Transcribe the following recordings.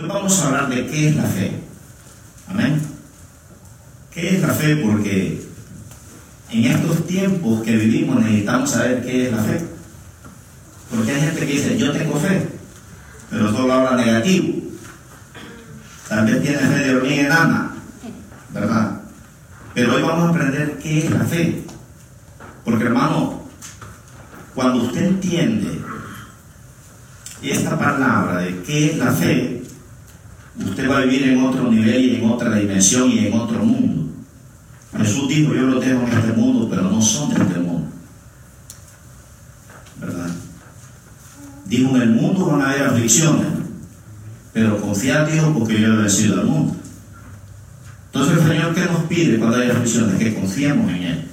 Hoy vamos a hablar de qué es la fe. Amén. ¿Qué es la fe? Porque en estos tiempos que vivimos necesitamos saber qué es la fe. Porque hay gente que dice, yo tengo fe, pero solo habla negativo. También tiene fe de hormiga enana, ¿verdad? Pero hoy vamos a aprender qué es la fe. Porque hermano, cuando usted entiende esta palabra de qué es la fe, usted va a vivir en otro nivel y en otra dimensión y en otro mundo. Jesús dijo, yo lo tengo en este mundo, pero no son de este mundo. ¿Verdad? Dijo, en el mundo van a haber aflicciones, pero confiad Dios porque yo he vencido al mundo. Entonces el Señor, ¿qué nos pide cuando hay aflicciones? Que confiemos en Él.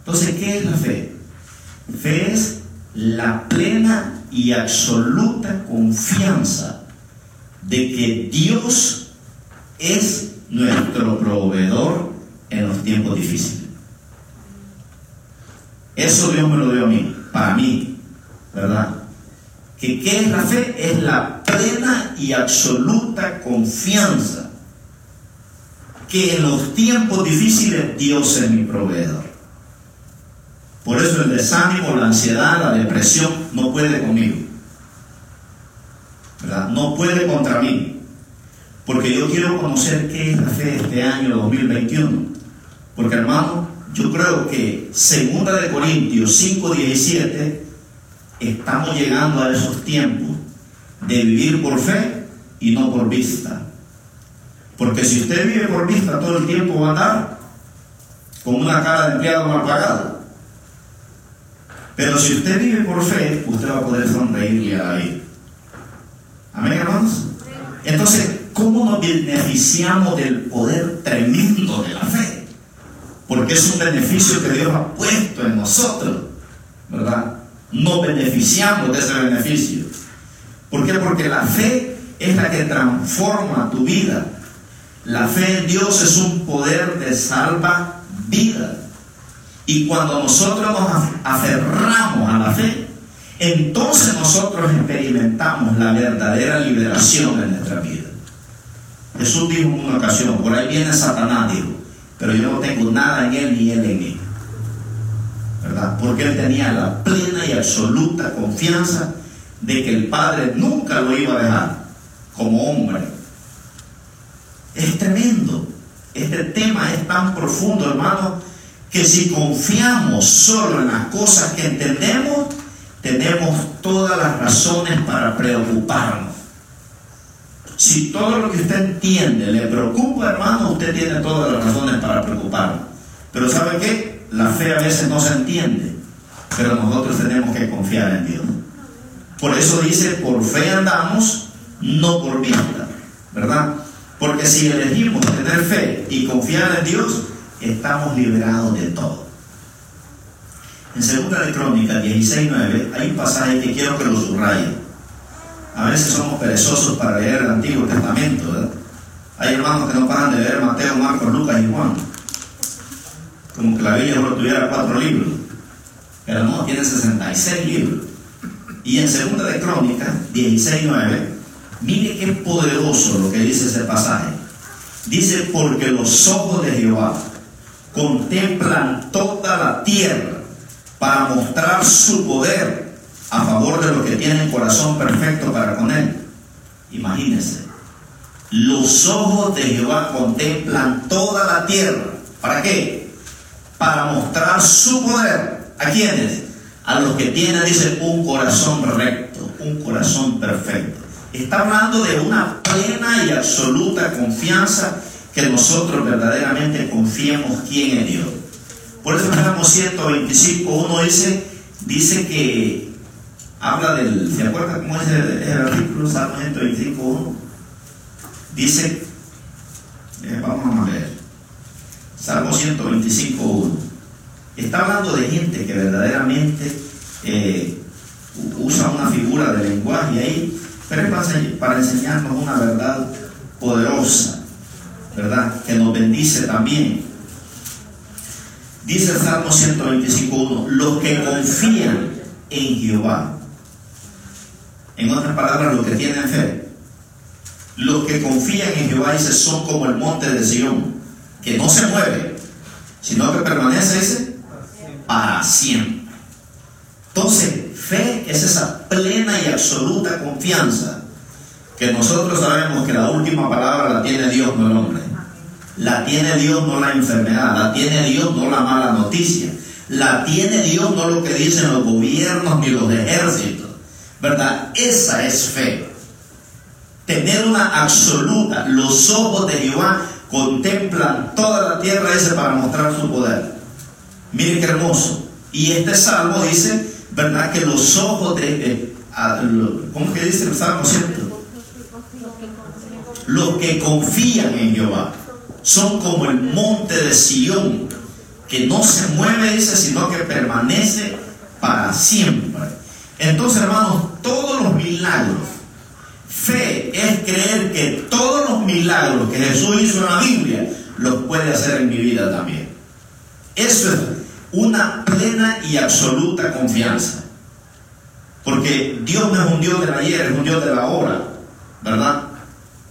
Entonces, ¿qué es la fe? Fe es la plena y absoluta confianza de que Dios es nuestro proveedor en los tiempos difíciles. Eso Dios me lo dio a mí, para mí, ¿verdad? Que qué es la fe? Es la plena y absoluta confianza que en los tiempos difíciles Dios es mi proveedor. Por eso el desánimo, la ansiedad, la depresión no puede conmigo. No puede contra mí. Porque yo quiero conocer qué es la fe este año 2021. Porque hermano, yo creo que segunda de Corintios 5:17 estamos llegando a esos tiempos de vivir por fe y no por vista. Porque si usted vive por vista todo el tiempo va a andar con una cara de empleado mal pagado. Pero si usted vive por fe, usted va a poder sonreírle a la Amén, hermanos. Entonces, ¿cómo nos beneficiamos del poder tremendo de la fe? Porque es un beneficio que Dios ha puesto en nosotros, ¿verdad? Nos beneficiamos de ese beneficio. ¿Por qué? Porque la fe es la que transforma tu vida. La fe en Dios es un poder de salva vida. Y cuando nosotros nos aferramos a la fe, entonces nosotros experimentamos la verdadera liberación en nuestra vida. Jesús dijo en una ocasión, por ahí viene Satanás, dijo, pero yo no tengo nada en él ni él en mí. ¿Verdad? Porque él tenía la plena y absoluta confianza de que el Padre nunca lo iba a dejar como hombre. Es tremendo. Este tema es tan profundo, hermano, que si confiamos solo en las cosas que entendemos, tenemos todas las razones para preocuparnos. Si todo lo que usted entiende le preocupa, hermano, usted tiene todas las razones para preocuparnos. Pero ¿sabe qué? La fe a veces no se entiende, pero nosotros tenemos que confiar en Dios. Por eso dice, por fe andamos, no por vista, ¿verdad? Porque si elegimos tener fe y confiar en Dios, estamos liberados de todo. En segunda de Crónicas 16.9 hay un pasaje que quiero que lo subraye. A veces somos perezosos para leer el Antiguo Testamento, ¿verdad? Hay hermanos que no paran de leer Mateo, Marcos, Lucas y Juan. Como que la Biblia solo tuviera cuatro libros. Pero no, tiene 66 libros. Y en segunda de Crónicas 16.9, mire qué poderoso lo que dice ese pasaje. Dice, porque los ojos de Jehová contemplan toda la tierra para mostrar su poder a favor de los que tienen corazón perfecto para con él. Imagínense, los ojos de Jehová contemplan toda la tierra. ¿Para qué? Para mostrar su poder. ¿A quiénes? A los que tienen, dice, un corazón recto, un corazón perfecto. Está hablando de una plena y absoluta confianza que nosotros verdaderamente confiemos quién es Dios. Por eso Salmo 125, uno dice, dice que habla del, ¿se acuerda cómo es el, el artículo Salmo 125, 1? Dice, eh, vamos a ver, Salmo 125, 1. Está hablando de gente que verdaderamente eh, usa una figura de lenguaje ahí, pero es para enseñarnos una verdad poderosa. ¿verdad? Que nos bendice también. Dice el Salmo 125.1, los que confían en Jehová, en otras palabras, los que tienen fe, Los que confían en Jehová dice son como el monte de Sion, que no se mueve, sino que permanece dice, para siempre. Entonces, fe es esa plena y absoluta confianza que nosotros sabemos que la última palabra la tiene Dios, no el hombre. La tiene Dios, no la enfermedad. La tiene Dios, no la mala noticia. La tiene Dios, no lo que dicen los gobiernos ni los ejércitos. ¿Verdad? Esa es fe. Tener una absoluta. Los ojos de Jehová contemplan toda la tierra ese para mostrar su poder. Miren qué hermoso. Y este salmo dice, ¿verdad? Que los ojos de... Eh, ¿Cómo que dice el salmo, cierto? Los que confían en Jehová son como el monte de Sión, que no se mueve, dice, sino que permanece para siempre. Entonces, hermanos, todos los milagros, fe es creer que todos los milagros que Jesús hizo en la Biblia, los puede hacer en mi vida también. Eso es una plena y absoluta confianza. Porque Dios no es un Dios del ayer, es un Dios de la hora, ¿verdad?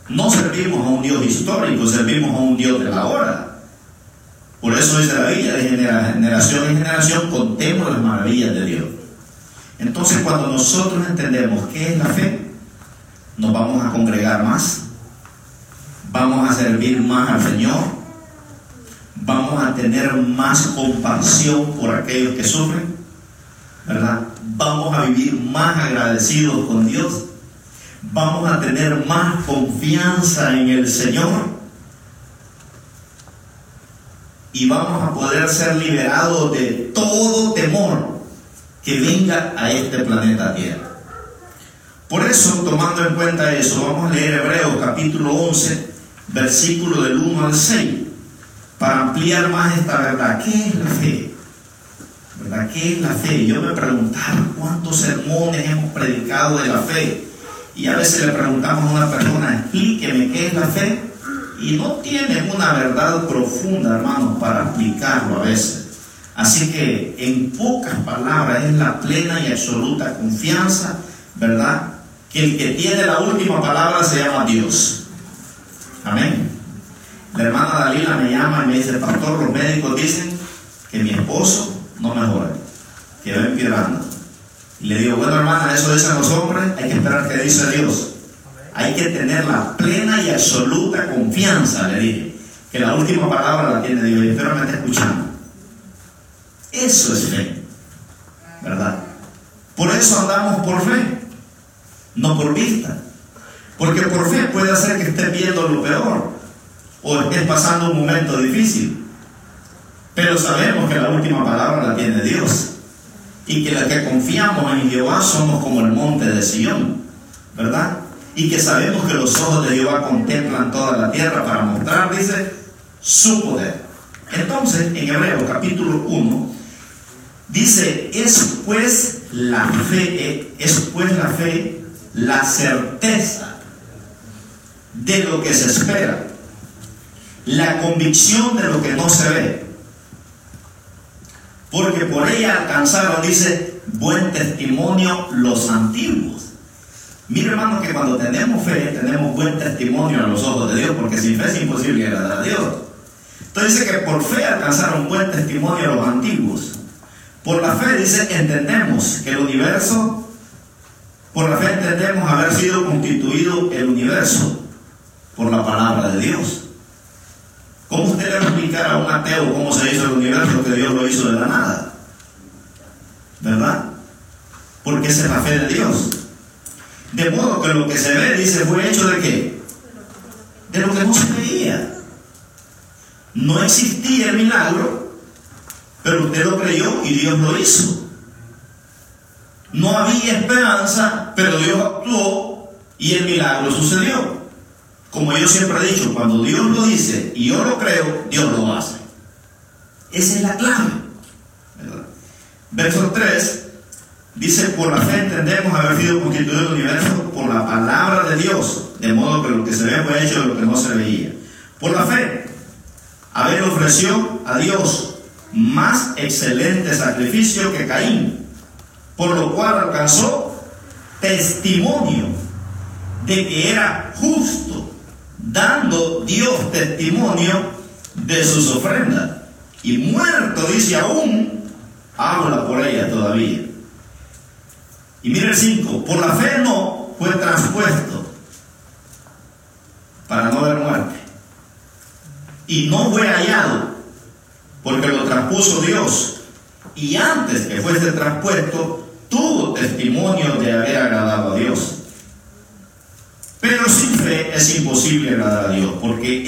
No servimos a un Dios histórico, servimos a un Dios de la hora. Por eso dice la Biblia, de generación en generación contemos las maravillas de Dios. Entonces cuando nosotros entendemos qué es la fe, nos vamos a congregar más, vamos a servir más al Señor, vamos a tener más compasión por aquellos que sufren, ¿verdad? Vamos a vivir más agradecidos con Dios vamos a tener más confianza en el Señor y vamos a poder ser liberados de todo temor que venga a este planeta Tierra. Por eso, tomando en cuenta eso, vamos a leer Hebreos capítulo 11, versículo del 1 al 6, para ampliar más esta verdad. ¿Qué es la fe? ¿Verdad? ¿Qué es la fe? Yo me preguntaba cuántos sermones hemos predicado de la fe. Y a veces le preguntamos a una persona, explíqueme qué es la fe. Y no tiene una verdad profunda, hermano, para explicarlo a veces. Así que en pocas palabras es la plena y absoluta confianza, ¿verdad? Que el que tiene la última palabra se llama Dios. Amén. La hermana Dalila me llama y me dice, pastor, los médicos dicen que mi esposo no mejora, que va empeorando. Y le digo, bueno hermana, eso dicen los hombres, hay que esperar que dice Dios. Hay que tener la plena y absoluta confianza, le dije, que la última palabra la tiene Dios y espero me esté escuchando. Eso es fe, ¿verdad? Por eso andamos por fe, no por vista. Porque por fe puede hacer que estés viendo lo peor o estés pasando un momento difícil. Pero sabemos que la última palabra la tiene Dios y que los que confiamos en Jehová somos como el monte de Sion, ¿verdad? Y que sabemos que los ojos de Jehová contemplan toda la tierra para mostrar, dice, su poder. Entonces, en Hebreo capítulo 1, dice, es pues la fe, es pues la fe, la certeza de lo que se espera, la convicción de lo que no se ve porque por ella alcanzaron, dice, buen testimonio los antiguos. Mira hermano que cuando tenemos fe, tenemos buen testimonio a los ojos de Dios, porque sin fe es imposible agradar a Dios. Entonces dice que por fe alcanzaron buen testimonio a los antiguos. Por la fe, dice, entendemos que el universo, por la fe entendemos haber sido constituido el universo por la palabra de Dios. ¿Cómo usted le va a explicar a un ateo cómo se hizo el universo que Dios lo hizo de la nada? ¿Verdad? Porque esa es la fe de Dios. De modo que lo que se ve, dice, fue hecho de qué? De lo que no se veía. No existía el milagro, pero usted lo creyó y Dios lo hizo. No había esperanza, pero Dios actuó y el milagro sucedió. Como yo siempre he dicho, cuando Dios lo dice y yo lo creo, Dios lo hace. Esa es la clave. Verso 3 dice, por la fe entendemos haber sido constituido el universo por la palabra de Dios, de modo que lo que se ve fue hecho de lo que no se veía. Por la fe, Abel ofreció a Dios más excelente sacrificio que Caín, por lo cual alcanzó testimonio de que era justo dando Dios testimonio de sus ofrendas. Y muerto, dice aún, habla por ella todavía. Y mire el 5, por la fe no fue transpuesto para no ver muerte. Y no fue hallado porque lo transpuso Dios. Y antes que fuese transpuesto, tuvo testimonio de haber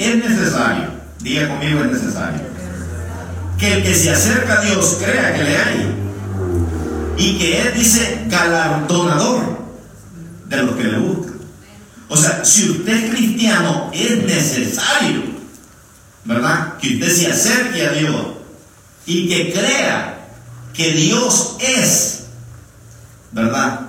Es necesario, diga conmigo es necesario, que el que se acerca a Dios crea que le hay y que Él dice galardonador de lo que le busca. O sea, si usted es cristiano, es necesario, ¿verdad? Que usted se acerque a Dios y que crea que Dios es, ¿verdad?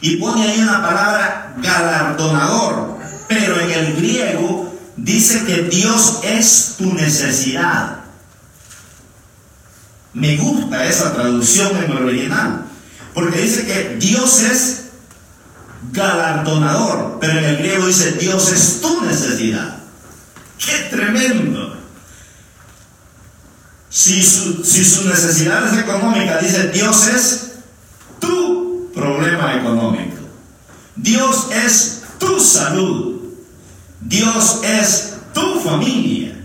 Y pone ahí una palabra galardonador, pero en el griego dice que Dios es tu necesidad. Me gusta esa traducción en el original, porque dice que Dios es galardonador, pero en el griego dice Dios es tu necesidad. ¡Qué tremendo! Si su, si su necesidad es económica, dice Dios es tu problema económico. Dios es tu salud. Dios es tu familia.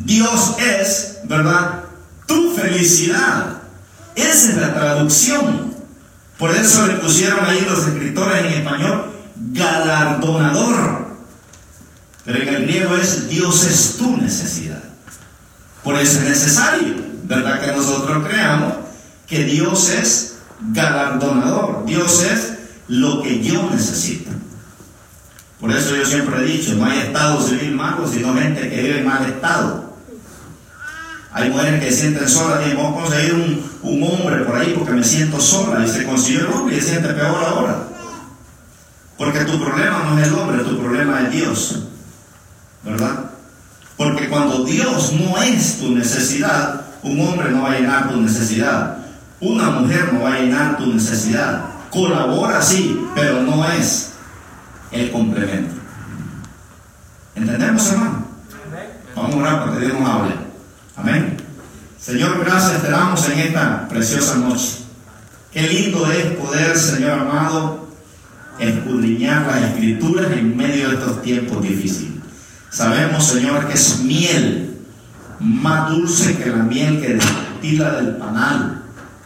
Dios es, ¿verdad? Tu felicidad. Esa es la traducción. Por eso le pusieron ahí los escritores en español galardonador. Pero en el griego es Dios es tu necesidad. Por eso es necesario, ¿verdad? Que nosotros creamos que Dios es galardonador. Dios es lo que yo necesito. Por eso yo siempre he dicho, no hay estado civil malo, sino gente que vive en mal estado. Hay mujeres que se sienten solas y vamos a conseguir un, un, hombre por ahí porque me siento sola y se consiguió el hombre y se siente peor ahora. Porque tu problema no es el hombre, tu problema es Dios. ¿Verdad? Porque cuando Dios no es tu necesidad, un hombre no va a llenar tu necesidad. Una mujer no va a llenar tu necesidad. Colabora sí, pero no es el complemento. ¿Entendemos, hermano? Vamos a orar para que Dios nos hable. Amén. Señor, gracias te en esta preciosa noche. Qué lindo es poder, Señor amado, escudriñar las escrituras en medio de estos tiempos difíciles. Sabemos, Señor, que es miel, más dulce que la miel que destila del panal.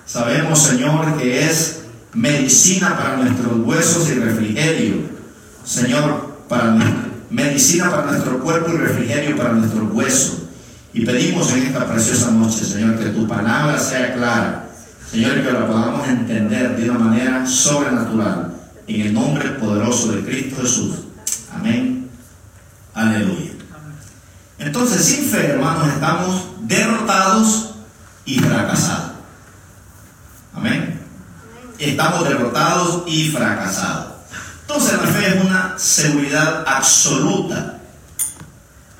Sabemos, Señor, que es medicina para nuestros huesos y refrigerio. Señor, para medicina para nuestro cuerpo y refrigerio para nuestros huesos. Y pedimos en esta preciosa noche, Señor, que tu palabra sea clara. Señor, que la podamos entender de una manera sobrenatural. En el nombre poderoso de Cristo Jesús. Amén. Aleluya. Entonces, sin fe, hermanos, estamos derrotados y fracasados. Amén. Estamos derrotados y fracasados. Entonces, la fe es una seguridad absoluta.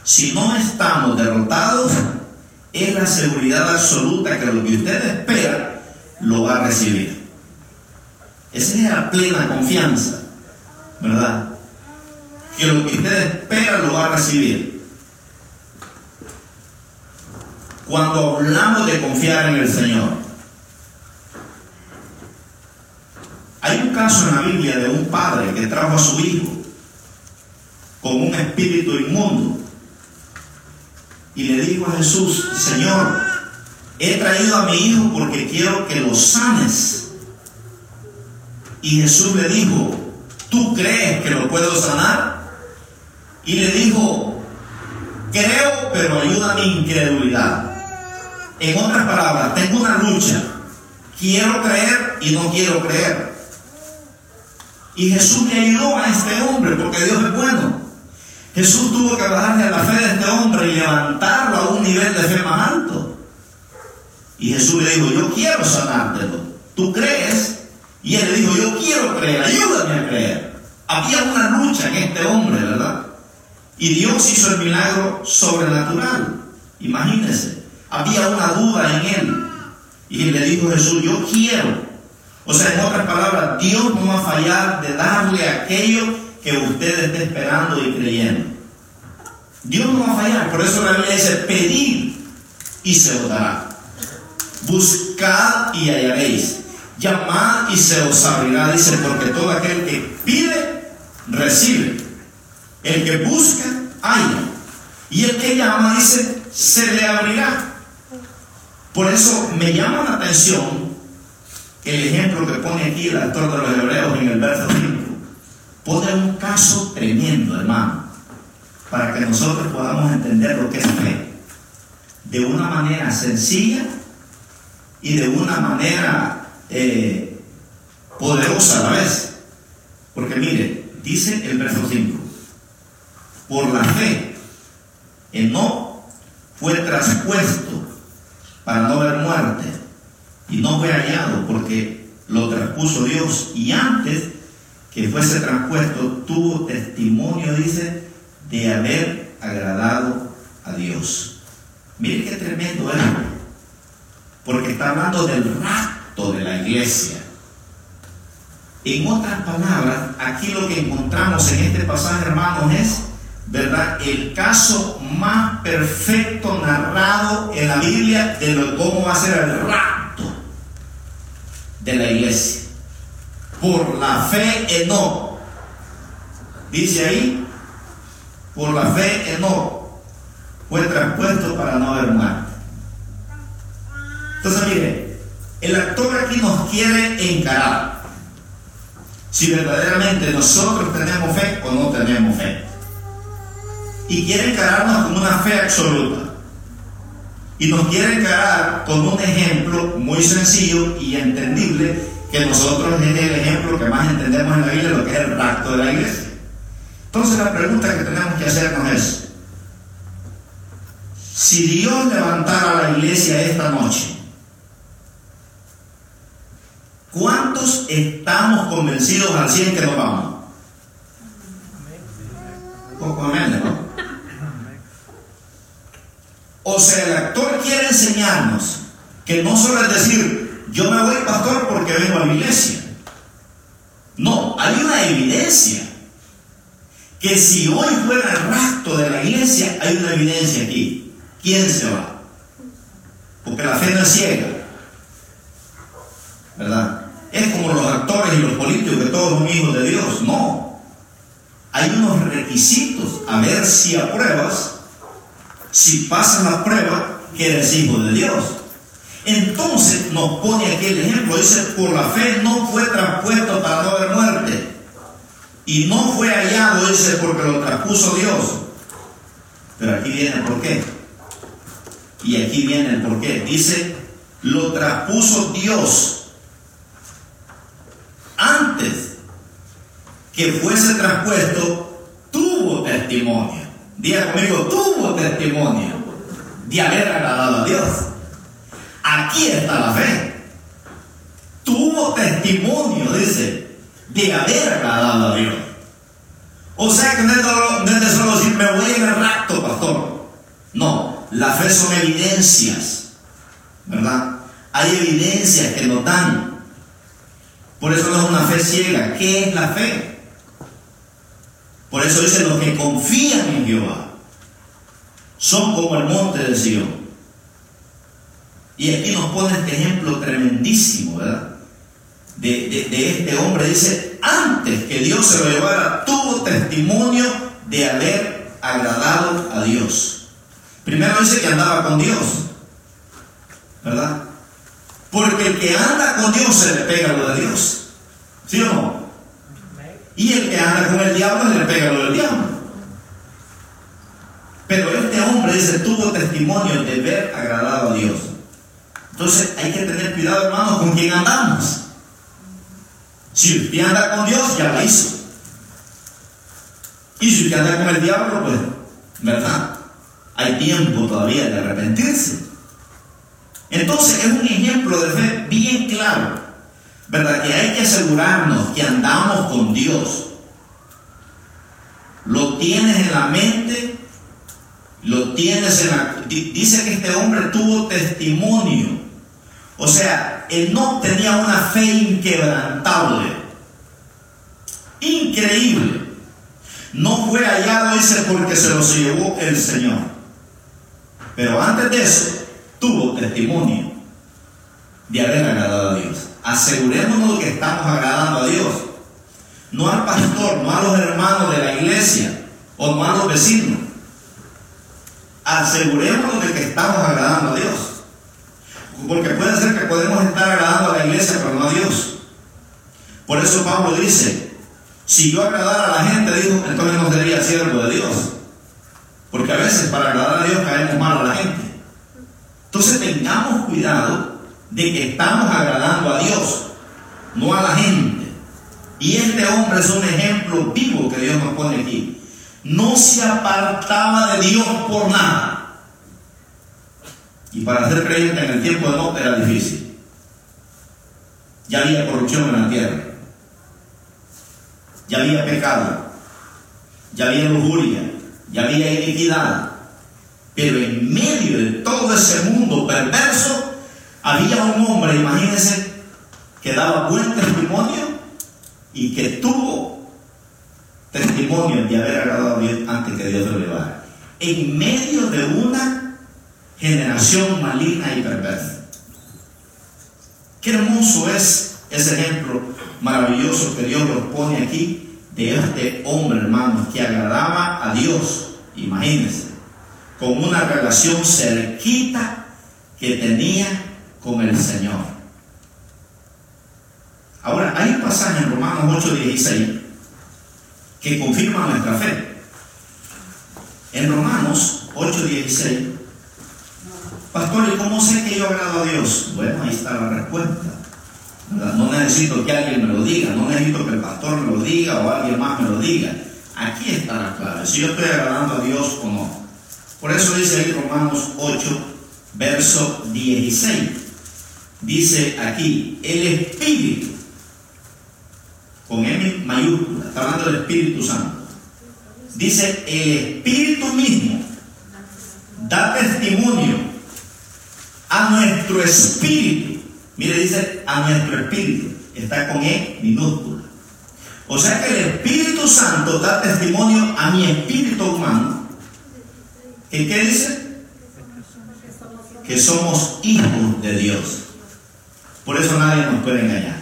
Si no estamos derrotados, es la seguridad absoluta que lo que usted espera lo va a recibir. Esa es la plena confianza, ¿verdad? que lo que usted espera lo va a recibir. Cuando hablamos de confiar en el Señor, hay un caso en la Biblia de un padre que trajo a su hijo con un espíritu inmundo y le dijo a Jesús, Señor, he traído a mi hijo porque quiero que lo sanes. Y Jesús le dijo, ¿tú crees que lo puedo sanar? y le dijo, creo, pero ayuda a mi incredulidad. En otras palabras, tengo una lucha. Quiero creer y no quiero creer. Y Jesús le ayudó a este hombre porque Dios es bueno. Jesús tuvo que bajarle a la fe de este hombre y levantarlo a un nivel de fe más alto. Y Jesús le dijo, yo quiero sanártelo. ¿Tú crees? Y él le dijo, yo quiero creer, ayúdame a creer. Había una lucha en este hombre, ¿verdad? Y Dios hizo el milagro sobrenatural. Imagínense, había una duda en él. Y le dijo Jesús, yo quiero. O sea, en otras palabras, Dios no va a fallar de darle aquello que usted esté esperando y creyendo. Dios no va a fallar. Por eso la Biblia dice, pedid y se os dará. Buscad y hallaréis. Llamad y se os abrirá. Dice, porque todo aquel que pide, recibe. El que busca, halla. Y el que llama, dice, se le abrirá. Por eso me llama la atención el ejemplo que pone aquí el autor de los Hebreos en el verso 5. Pone un caso tremendo, hermano, para que nosotros podamos entender lo que es fe. De una manera sencilla y de una manera eh, poderosa a la vez. Porque mire, dice el verso 5, por la fe, no fue traspuesto para no ver muerte y no fue hallado porque lo traspuso Dios y antes que fuese traspuesto tuvo testimonio, dice, de haber agradado a Dios. Mire qué tremendo es, porque está hablando del rapto de la iglesia. En otras palabras, aquí lo que encontramos en este pasaje, hermanos, es ¿verdad? El caso más perfecto narrado en la Biblia de lo, cómo va a ser el rapto de la iglesia. Por la fe en no. Dice ahí, por la fe en no. Fue traspuesto para no haber muerte. Entonces, mire, el actor aquí nos quiere encarar si verdaderamente nosotros tenemos fe o no tenemos fe y quiere encararnos con una fe absoluta. Y nos quiere encarar con un ejemplo muy sencillo y entendible, que nosotros es el ejemplo que más entendemos en la Biblia, lo que es el rapto de la iglesia. Entonces la pregunta que tenemos que hacernos es, si Dios levantara la iglesia esta noche, ¿cuántos estamos convencidos al 100 que nos vamos? Poco menos, ¿no? O sea, el actor quiere enseñarnos que no solo es decir, yo me voy pastor porque vengo a la iglesia. No, hay una evidencia. Que si hoy fuera el rapto de la iglesia, hay una evidencia aquí. ¿Quién se va? Porque la fe no es ciega. ¿Verdad? Es como los actores y los políticos que todos son hijos de Dios. No. Hay unos requisitos a ver si apruebas si pasas la prueba, que eres hijo de Dios. Entonces nos pone aquí el ejemplo, dice, por la fe no fue traspuesto para no haber muerte. Y no fue hallado, dice, porque lo traspuso Dios. Pero aquí viene el por qué. Y aquí viene el por qué. Dice, lo traspuso Dios antes que fuese traspuesto, tuvo testimonio. Diga conmigo, tuvo testimonio de haber agradado a Dios. Aquí está la fe. Tuvo testimonio, dice, de haber agradado a Dios. O sea que no es, solo decir, me voy en el rato, pastor. No, la fe son evidencias, ¿verdad? Hay evidencias que nos dan. Por eso no es una fe ciega. ¿Qué es la fe? Por eso dice, los que confían en Jehová son como el monte de Sion. Y aquí nos pone este ejemplo tremendísimo, ¿verdad? De, este hombre, dice, antes que Dios se lo llevara, tuvo testimonio de haber agradado a Dios. Primero dice que andaba con Dios, ¿verdad? Porque el que anda con Dios se le pega lo de Dios. ¿Sí o no? Y el que anda con el diablo le pega lo del diablo. Pero este hombre dice, tuvo testimonio de ver agradado a Dios. Entonces hay que tener cuidado, hermanos, con quién andamos. Si usted anda con Dios, ya la hizo. Y si usted anda con el diablo, pues, ¿verdad? Hay tiempo todavía de arrepentirse. Entonces es un ejemplo de fe bien claro. ¿Verdad? Que hay que asegurarnos que andamos con Dios. Lo tienes en la mente, lo tienes en la... Dice que este hombre tuvo testimonio. O sea, él no tenía una fe inquebrantable. Increíble. No fue hallado, dice, porque se los llevó el Señor. Pero antes de eso, tuvo testimonio de haber agradado a Dios. Asegurémonos que estamos agradando a Dios. No al pastor, no a los hermanos de la iglesia o no a los vecinos. Asegurémonos de que estamos agradando a Dios. Porque puede ser que podemos estar agradando a la iglesia, pero no a Dios. Por eso Pablo dice, si yo agradara a la gente, dijo, entonces no sería siervo de Dios. Porque a veces para agradar a Dios caemos mal a la gente. Entonces tengamos cuidado de que estamos agradando a Dios, no a la gente. Y este hombre es un ejemplo vivo que Dios nos pone aquí. No se apartaba de Dios por nada. Y para ser creyente en el tiempo de Lot era difícil. Ya había corrupción en la tierra. Ya había pecado. Ya había lujuria. Ya había iniquidad. Pero en medio de todo ese mundo perverso, había un hombre, imagínense, que daba buen testimonio y que tuvo testimonio de haber agradado a Dios antes que Dios lo llevara. En medio de una generación maligna y perversa. Qué hermoso es ese ejemplo maravilloso que Dios nos pone aquí de este hombre, hermano, que agradaba a Dios, imagínense, con una relación cerquita que tenía con el Señor. Ahora, hay un pasaje en Romanos 8:16 que confirma nuestra fe. En Romanos 8:16 Pastor, ¿y cómo sé que yo agrado a Dios? Bueno, ahí está la respuesta. No necesito que alguien me lo diga, no necesito que el pastor me lo diga o alguien más me lo diga. Aquí está la clave, si yo estoy agradando a Dios o no. Por eso dice ahí Romanos 8, verso 16. Dice aquí, el Espíritu, con M mayúscula, está hablando del Espíritu Santo. Dice, el Espíritu mismo da testimonio a nuestro espíritu. Mire, dice a nuestro espíritu. Está con E minúscula. O sea que el Espíritu Santo da testimonio a mi espíritu humano. ¿Y qué dice? Que somos hijos de Dios. Por eso nadie nos puede engañar.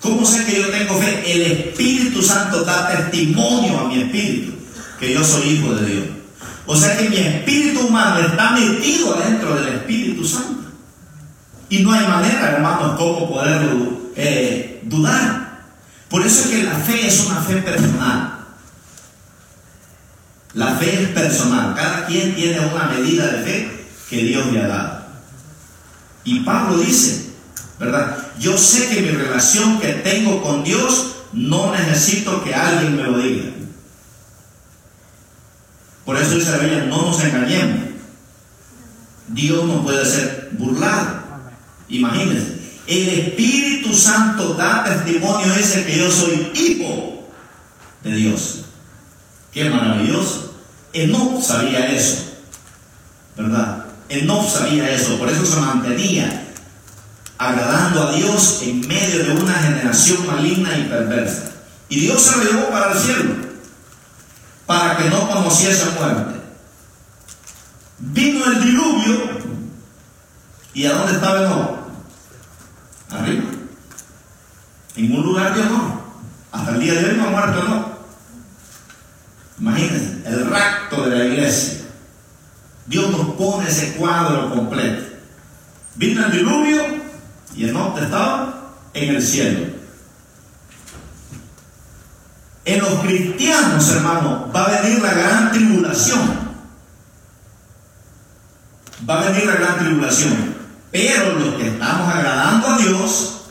¿Cómo sé que yo tengo fe? El Espíritu Santo da testimonio a mi espíritu que yo soy hijo de Dios. O sea que mi espíritu humano está metido dentro del Espíritu Santo. Y no hay manera, hermanos, cómo poder eh, dudar. Por eso es que la fe es una fe personal. La fe es personal. Cada quien tiene una medida de fe que Dios le ha dado. Y Pablo dice, ¿verdad? Yo sé que mi relación que tengo con Dios no necesito que alguien me lo diga. Por eso dice la Biblia, no nos engañemos. Dios no puede ser burlado. Imagínense. El Espíritu Santo da testimonio ese que yo soy hijo de Dios. Qué maravilloso. no sabía eso. ¿Verdad? No sabía eso. Por eso se mantenía agradando a Dios en medio de una generación maligna y perversa. Y Dios se lo llevó para el cielo para que no conociese muerte. Vino el diluvio y ¿a dónde estaba no? Arriba. En un lugar que no. Hasta el día de hoy no ha muerto no. Imagínense, el rapto de la iglesia. Dios nos pone ese cuadro completo. Vino el diluvio y el norte estaba en el cielo. En los cristianos, hermano, va a venir la gran tribulación. Va a venir la gran tribulación. Pero los que estamos agradando a Dios,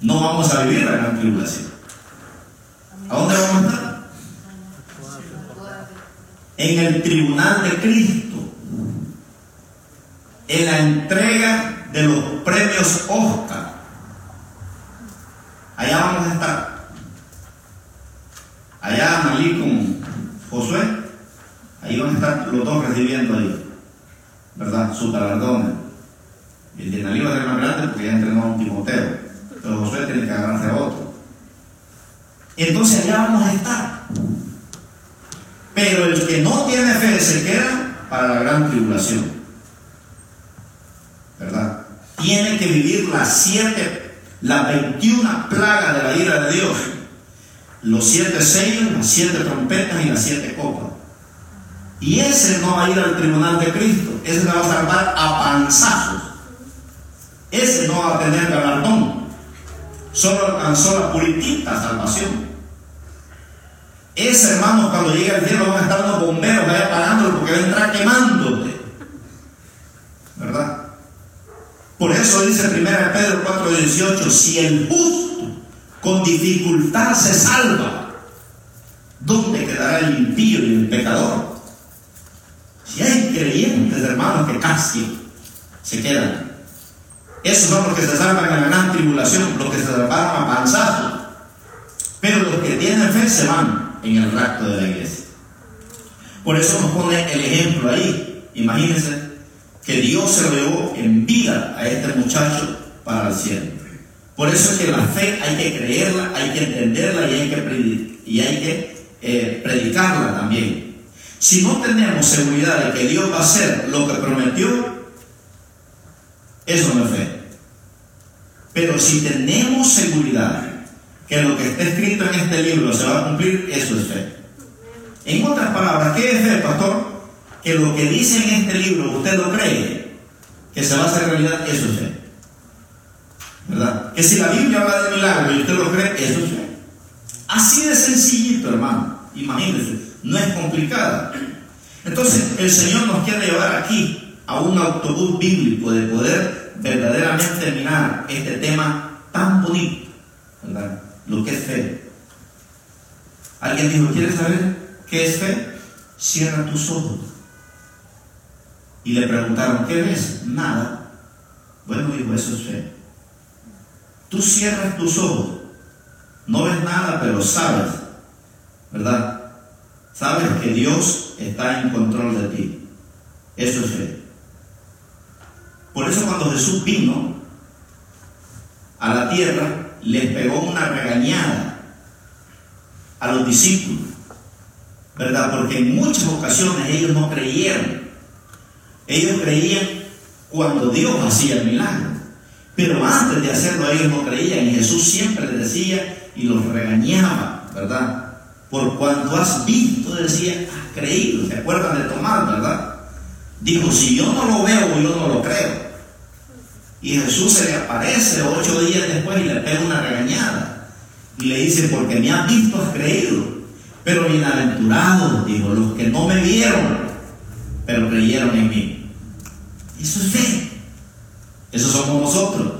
no vamos a vivir la gran tribulación. ¿A dónde vamos a estar? En el tribunal de Cristo. En la entrega de los premios Oscar. Allá vamos a estar allá Malí con Josué, ahí van a estar los dos recibiendo ahí, ¿verdad? Su galardones. El de Nalí va a ser más grande porque ya entrenó a un Timoteo, pero Josué tiene que agarrarse a otro. Entonces allá vamos a estar. Pero el que no tiene fe se queda para la gran tribulación. ¿Verdad? Tiene que vivir las siete, las 21 plagas de la ira de Dios. Los siete sellos, las siete trompetas y las siete copas. Y ese no va a ir al tribunal de Cristo. Ese se va a salvar a panzazos. Ese no va a tener galardón. Solo alcanzó la puritita salvación. Ese hermano cuando llega al cielo van a estar los bomberos vaya apagándolo porque va a entrar quemándote. ¿Verdad? Por eso dice 1 Pedro 4:18, si el justo con dificultad se salva, ¿dónde quedará el impío y el pecador? Si hay creyentes, hermanos, que casi se quedan. Esos son los que se salvan en la gran tribulación, los que se salvaron avanzados. Pero los que tienen fe se van en el rapto de la iglesia. Por eso nos pone el ejemplo ahí. Imagínense que Dios se llevó en vida a este muchacho para el cielo. Por eso es que la fe hay que creerla, hay que entenderla y hay que, y hay que eh, predicarla también. Si no tenemos seguridad de que Dios va a hacer lo que prometió, eso no es fe. Pero si tenemos seguridad que lo que está escrito en este libro se va a cumplir, eso es fe. En otras palabras, ¿qué es fe, pastor? Que lo que dice en este libro usted lo cree, que se va a hacer realidad, eso es. ¿Verdad? Que si la Biblia habla de milagro y usted lo cree, eso es. Así de sencillito, hermano. Imagínense, no es complicada. Entonces, el Señor nos quiere llevar aquí a un autobús bíblico de poder verdaderamente mirar este tema tan bonito, ¿verdad? lo que es fe. Alguien dijo, ¿quieres saber qué es fe? Cierra tus ojos. Y le preguntaron, ¿qué ves? Nada. Bueno, dijo, eso es fe. Tú cierras tus ojos. No ves nada, pero sabes, ¿verdad? Sabes que Dios está en control de ti. Eso es fe. Por eso cuando Jesús vino a la tierra, les pegó una regañada a los discípulos, ¿verdad? Porque en muchas ocasiones ellos no creyeron. Ellos creían cuando Dios hacía el milagro. Pero antes de hacerlo ellos no creían y Jesús siempre les decía y los regañaba, ¿verdad? Por cuanto has visto, decía, has creído. ¿Se acuerdan de Tomás, verdad? Dijo, si yo no lo veo, yo no lo creo. Y Jesús se le aparece ocho días después y le pega una regañada. Y le dice, porque me has visto, has creído. Pero bienaventurados, digo, los que no me vieron, pero creyeron en mí. Eso es fe. Eso somos nosotros.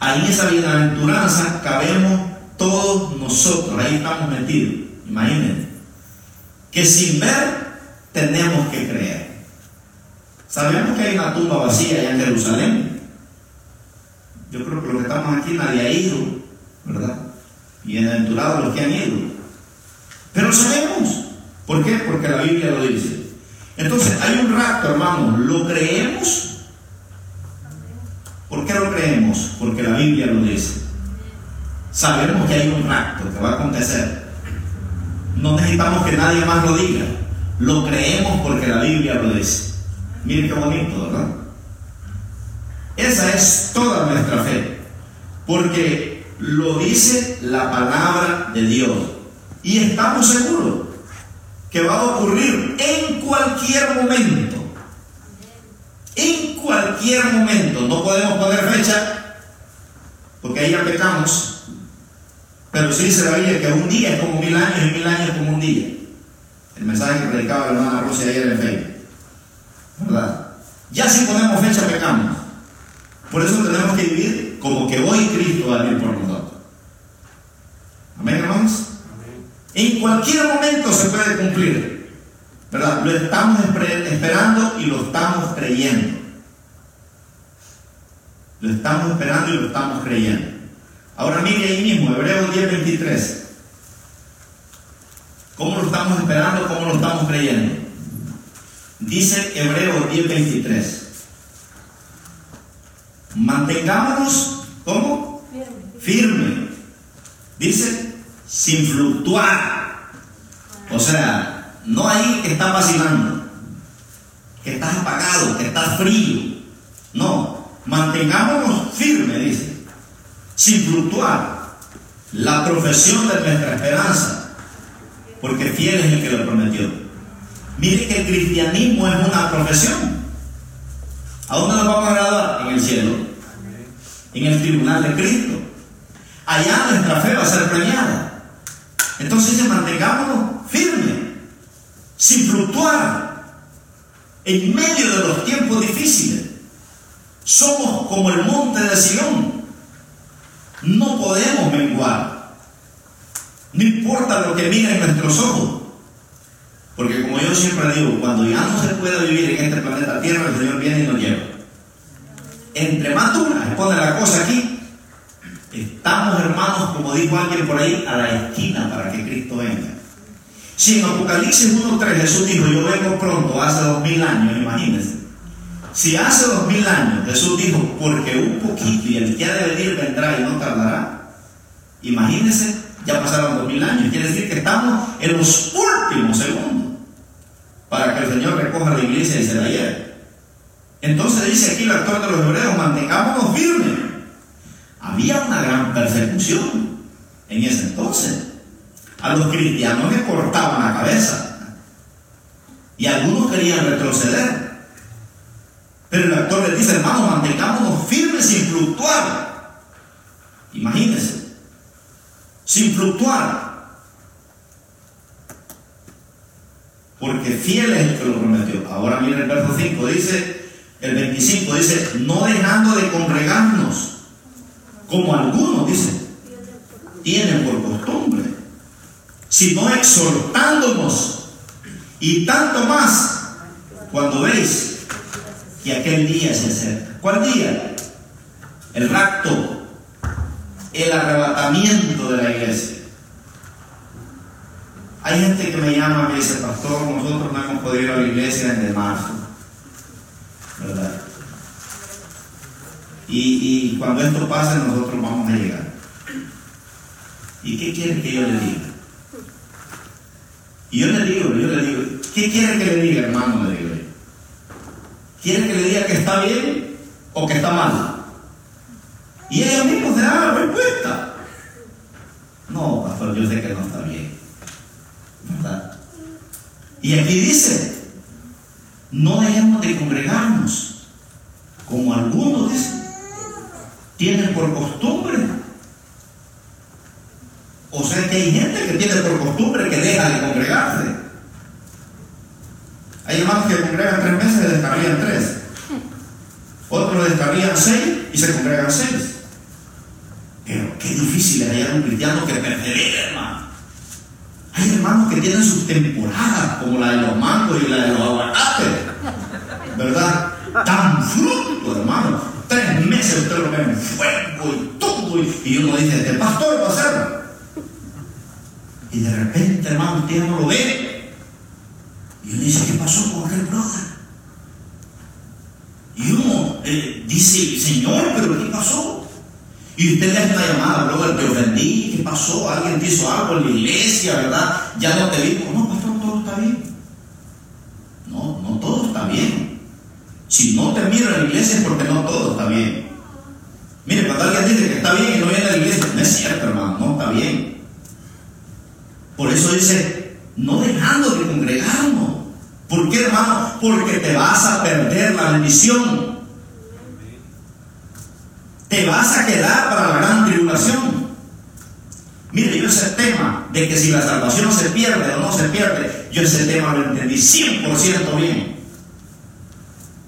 Ahí en esa bienaventuranza cabemos todos nosotros. Ahí estamos metidos. Imagínense. Que sin ver tenemos que creer. Sabemos que hay una tumba vacía allá en Jerusalén. Yo creo que los que estamos aquí nadie ha ido, ¿verdad? Bienaventurados los que han ido. Pero sabemos. ¿Por qué? Porque la Biblia lo dice. Entonces, hay un rato, hermano, ¿lo creemos? ¿Por qué lo creemos? Porque la Biblia lo dice. Sabemos que hay un rapto que va a acontecer. No necesitamos que nadie más lo diga. Lo creemos porque la Biblia lo dice. Miren qué bonito, ¿verdad? Esa es toda nuestra fe, porque lo dice la palabra de Dios. Y estamos seguros que va a ocurrir en cualquier momento. En cualquier momento. No podemos poner fecha, porque ahí ya pecamos. Pero sí se la que un día es como mil años y mil años es como un día. El mensaje que predicaba la hermana Rusia ayer en Facebook. ¿Verdad? Ya si ponemos fecha, pecamos. Por eso tenemos que vivir como que hoy Cristo va a vivir por nosotros. Amén, hermanos. En cualquier momento se puede cumplir. ¿Verdad? Lo estamos esperando y lo estamos creyendo. Lo estamos esperando y lo estamos creyendo. Ahora mire ahí mismo, Hebreos 10:23. ¿Cómo lo estamos esperando? ¿Cómo lo estamos creyendo? Dice Hebreos 10:23. Mantengámonos, ¿cómo? Firme. Dice, sin fluctuar. O sea, no ahí que estás vacilando, que estás apagado, que estás frío. No, mantengámonos firmes, dice, sin fluctuar la profesión de nuestra esperanza, porque fiel es el que lo prometió. Mire que el cristianismo es una profesión. ¿A dónde nos vamos a graduar? En el cielo, en el tribunal de Cristo. Allá nuestra fe va a ser premiada. Entonces, mantengámonos firmes, sin fluctuar, en medio de los tiempos difíciles. Somos como el monte de Sion. No podemos menguar. No importa lo que miren nuestros ojos. Porque como yo siempre digo, cuando ya no se puede vivir en este planeta Tierra, el Señor viene y nos lleva. Entre más dura pone la cosa aquí, estamos hermanos, como dijo alguien por ahí, a la esquina para que Cristo venga. Si en Apocalipsis 1.3 Jesús dijo, yo vengo pronto, hace dos mil años, imagínense. Si hace dos mil años Jesús dijo, porque un poquito y el que ha de venir vendrá y no tardará, imagínense, ya pasaron dos mil años. Quiere decir que estamos en los últimos segundos para que el Señor recoja la iglesia y se la lleve. Entonces dice aquí el actor de los hebreos, mantengámonos firmes. Había una gran persecución en ese entonces. A los cristianos les cortaban la cabeza. Y algunos querían retroceder. Pero el actor les dice, hermanos, mantengámonos firmes sin fluctuar. Imagínense, sin fluctuar. Porque fiel es el que lo prometió. Ahora miren el verso 5, dice, el 25 dice, no dejando de congregarnos, como algunos, dice, tienen por costumbre, sino exhortándonos, y tanto más cuando veis que aquel día se acerca. ¿Cuál día? El rapto, el arrebatamiento de la iglesia. Hay gente que me llama y me dice, pastor, nosotros no hemos podido ir a la iglesia desde marzo. ¿Verdad? Y, y cuando esto pase, nosotros vamos a llegar. ¿Y qué quieren que yo le diga? Y yo le digo, yo le digo, ¿qué quiere que le diga, hermano? Le digo yo. ¿Quiere que le diga que está bien o que está mal? Y ellos mismos se dan la respuesta. No, pastor, yo sé que no está bien. ¿Verdad? Y aquí dice, no dejemos de congregarnos, como algunos dicen, tienen por costumbre. O sea que hay gente que tiene por costumbre que deja de congregarse. Hay hermanos que congregan tres meses y descarrían tres. Otros descarrían seis y se congregan seis. Pero qué difícil es hallar un cristiano que persevere, hermano. Hay hermanos que tienen sus temporadas, como la de los mangos y la de los aguacates. ¿Verdad? Tan fruto, hermano. Tres meses usted lo ve en fuego y todo. Y uno dice, este pastor va a hacerlo. Y de repente, hermano, usted no lo ve. Y uno dice, ¿qué pasó con aquel brother? Y uno eh, dice, Señor, pero ¿qué pasó? Y usted le hace una llamada, brother, te ofendí, ¿qué pasó? Alguien te hizo algo en la iglesia, ¿verdad? Ya no te vi. No, pastor, todo está bien. No, no todo está bien. Si no te miro en la iglesia es porque no todo está bien. Mire, cuando alguien dice que está bien y no viene a la iglesia, no es cierto, hermano, no está bien. Por eso dice, no dejando de congregarnos. ¿Por qué, hermano? Porque te vas a perder la bendición. Te vas a quedar para la gran tribulación. Mire, yo ese tema de que si la salvación se pierde o no se pierde, yo ese tema lo entendí 100% bien.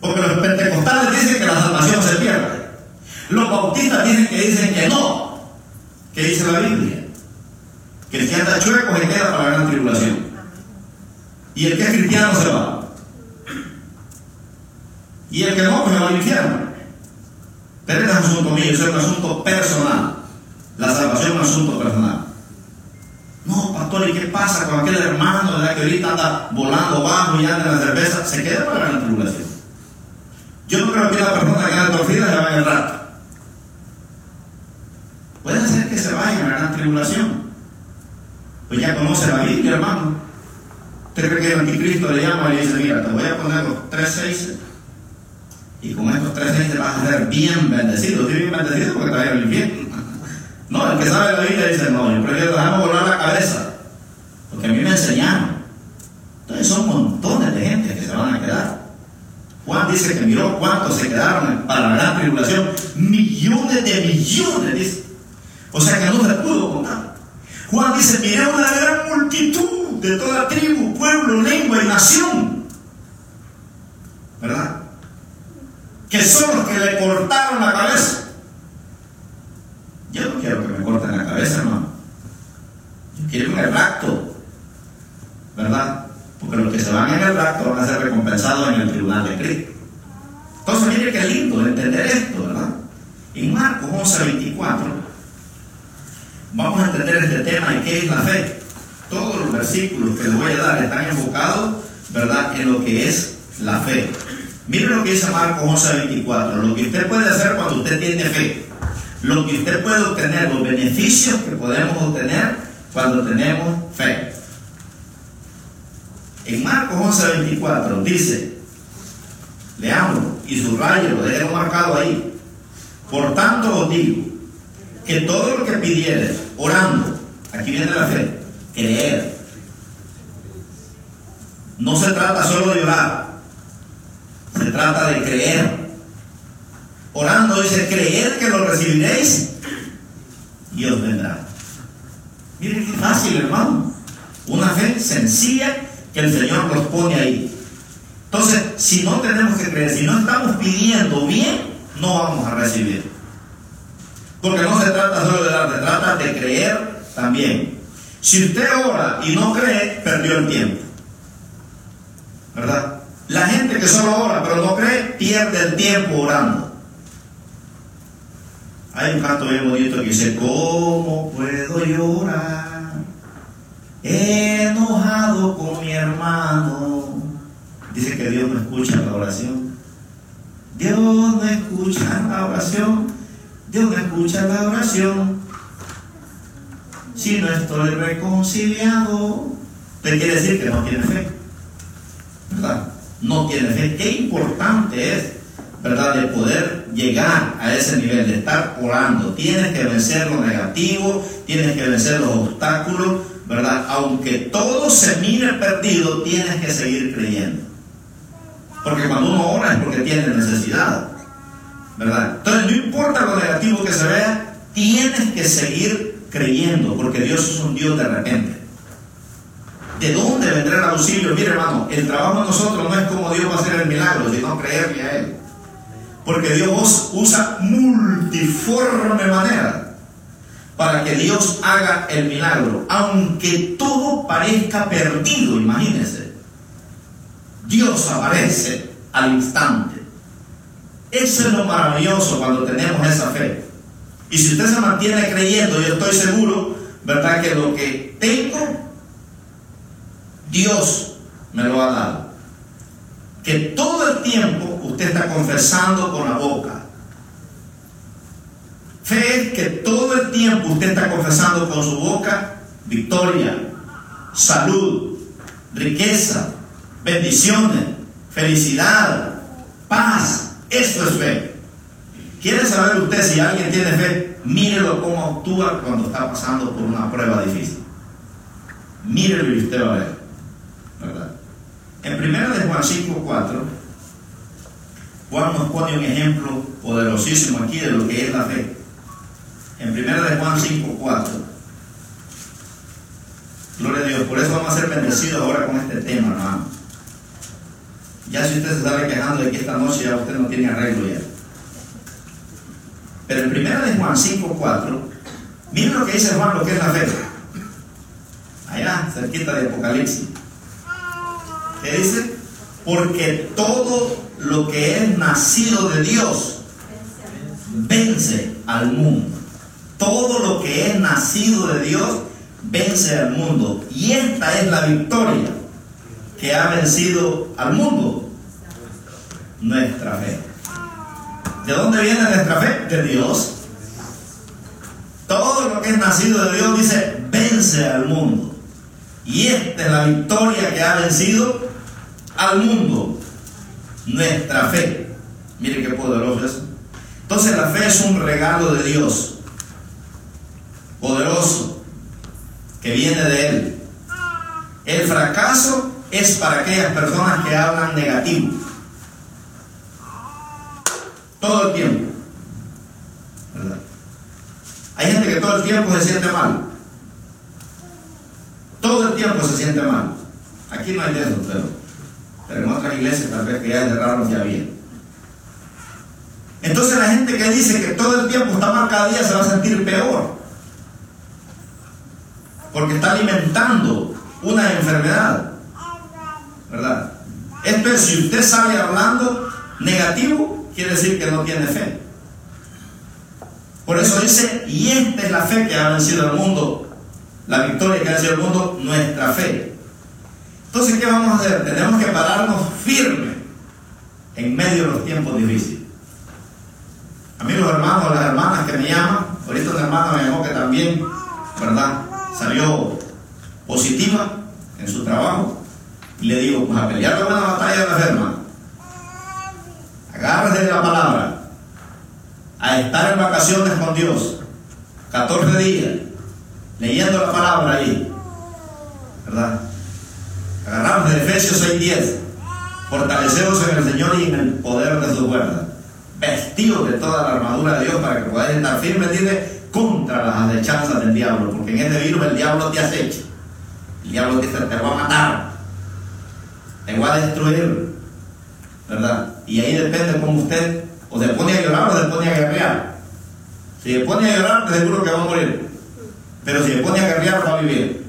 Porque los pentecostales dicen que la salvación se pierde. Los bautistas dicen que dicen que no. ¿Qué dice la Biblia? Que el anda chueco se queda para la gran tribulación. Y el que es cristiano se va. Y el que no, pues se va al infierno. Pero este es un asunto mío, es un asunto personal. La salvación es un asunto personal. No, pastor, ¿y qué pasa con aquel hermano ¿verdad? que ahorita anda volando bajo y anda en la cerveza? Se queda para la gran tribulación. Yo no creo que la persona que anda torcida se vaya el rato. Puede ser que se vaya a la gran tribulación. Pues ya conoce la Biblia, hermano. ¿Usted cree que el anticristo le llama y le dice, mira, te voy a poner los tres seis y con estos tres seis vas a ser bien bendecido? ¿Sí bien bendecido porque te va a ir infierno? No, el que sabe la Biblia dice, no, yo prefiero dejarme volar la cabeza, porque a mí me enseñaron. Entonces son montones de gente que se van a quedar. Juan dice que miró cuántos se quedaron para la gran tribulación. Millones de millones, dice. O sea que no se pudo contar. Juan dice, miré una gran multitud de toda tribu, pueblo, lengua y nación. ¿Verdad? Que son los que le cortaron la cabeza. Yo no quiero que me corten la cabeza, hermano. Yo quiero un rapto. ¿Verdad? Porque los que se van en el rapto van a ser recompensados en el tribunal de Cristo. Entonces, mire qué lindo entender esto, ¿verdad? En Marcos 11, 24, vamos a entender este tema de qué es la fe. Todos los versículos que les voy a dar están enfocados, ¿verdad?, en lo que es la fe. Mire lo que dice Marcos 11, 24. Lo que usted puede hacer cuando usted tiene fe. Lo que usted puede obtener, los beneficios que podemos obtener cuando tenemos fe. En Marcos 11, 24 dice, leamos y subrayo, lo dejo marcado ahí. Por tanto os digo que todo lo que pidieres, orando, aquí viene la fe, creer. No se trata solo de orar, se trata de creer. Orando dice, creer que lo recibiréis y os vendrá. Miren qué fácil, hermano. Una fe sencilla que el Señor nos pone ahí. Entonces, si no tenemos que creer, si no estamos pidiendo bien, no vamos a recibir. Porque no se trata solo de dar, se trata de creer también. Si usted ora y no cree, perdió el tiempo. ¿Verdad? La gente que solo ora pero no cree, pierde el tiempo orando. Hay un canto bien bonito que dice, ¿cómo puedo llorar? enojado con mi hermano. Dice que Dios no escucha la oración. Dios no escucha la oración. Dios escucha la oración. Si no estoy reconciliado, te quiere decir que no tiene fe. ¿Verdad? No tiene fe. Qué importante es, ¿verdad? De poder llegar a ese nivel, de estar orando. Tienes que vencer lo negativo, tienes que vencer los obstáculos, ¿verdad? Aunque todo se mire perdido, tienes que seguir creyendo. Porque cuando uno ora es porque tiene necesidad, ¿verdad? Entonces no importa lo negativo que se vea, tienes que seguir creyendo, porque Dios es un Dios de repente. ¿De dónde vendrá el auxilio? Mire, hermano, el trabajo de nosotros no es como Dios va a hacer el milagro, sino creerle a Él. Porque Dios usa multiforme manera para que Dios haga el milagro, aunque todo parezca perdido, imagínense. Dios aparece al instante. Eso es lo maravilloso cuando tenemos esa fe. Y si usted se mantiene creyendo, yo estoy seguro, ¿verdad? Que lo que tengo, Dios me lo ha dado. Que todo el tiempo usted está confesando con la boca Fe es que todo el tiempo usted está confesando con su boca victoria, salud, riqueza, bendiciones, felicidad, paz. Esto es fe. ¿Quiere saber usted si alguien tiene fe? Mírelo cómo actúa cuando está pasando por una prueba difícil. Mírelo y usted va a ver. ¿Verdad? En 1 de Juan 5, 4, Juan nos pone un ejemplo poderosísimo aquí de lo que es la fe en 1 de Juan 5, 4. Gloria a Dios, por eso vamos a ser bendecidos ahora con este tema, hermano. Ya si usted se estaba quejando de que esta noche ya usted no tiene arreglo ya. Pero en 1 de Juan 5, 4, miren lo que dice Juan, lo que es la fe. Allá, cerquita de Apocalipsis. ¿Qué dice? Porque todo lo que es nacido de Dios vence al mundo. Todo lo que es nacido de Dios vence al mundo. Y esta es la victoria que ha vencido al mundo. Nuestra fe. ¿De dónde viene nuestra fe? De Dios. Todo lo que es nacido de Dios dice, vence al mundo. Y esta es la victoria que ha vencido al mundo, nuestra fe. Miren qué poderoso es. Entonces la fe es un regalo de Dios, poderoso, que viene de Él. El fracaso es para aquellas personas que hablan negativo. Todo el tiempo. ¿Verdad? Hay gente que todo el tiempo se siente mal. Todo el tiempo se siente mal. Aquí no hay de eso, pero, pero en otras iglesias tal vez que ya cerraron ya había. Entonces la gente que dice que todo el tiempo está mal cada día se va a sentir peor. Porque está alimentando una enfermedad. ¿Verdad? Esto es, si usted sale hablando negativo, quiere decir que no tiene fe. Por eso dice, y esta es la fe que ha vencido al mundo, la victoria que ha vencido al mundo, nuestra fe. Entonces, ¿qué vamos a hacer? Tenemos que pararnos firmes en medio de los tiempos difíciles. A mí los hermanos, las hermanas que me llaman, ahorita una hermana me llamó que también, ¿verdad? Salió positiva en su trabajo. Y le digo, pues a pelear la buena batalla de la enferma. Agárrese de la palabra. A estar en vacaciones con Dios. 14 días. Leyendo la palabra ahí. ¿Verdad? Agarramos de Efesios 6:10. Fortaleceos en el Señor y en el poder de su fuerza. Vestidos de toda la armadura de Dios para que podáis estar firmes, dice, contra las acechanzas del diablo. Porque en este virus el diablo te acecha. El diablo te, te va a matar. Destruir. ¿Verdad? Y ahí depende cómo usted o se pone a llorar o se pone a guerrear. Si se pone a llorar, seguro que va a morir. Pero si se pone a guerrear, va a vivir.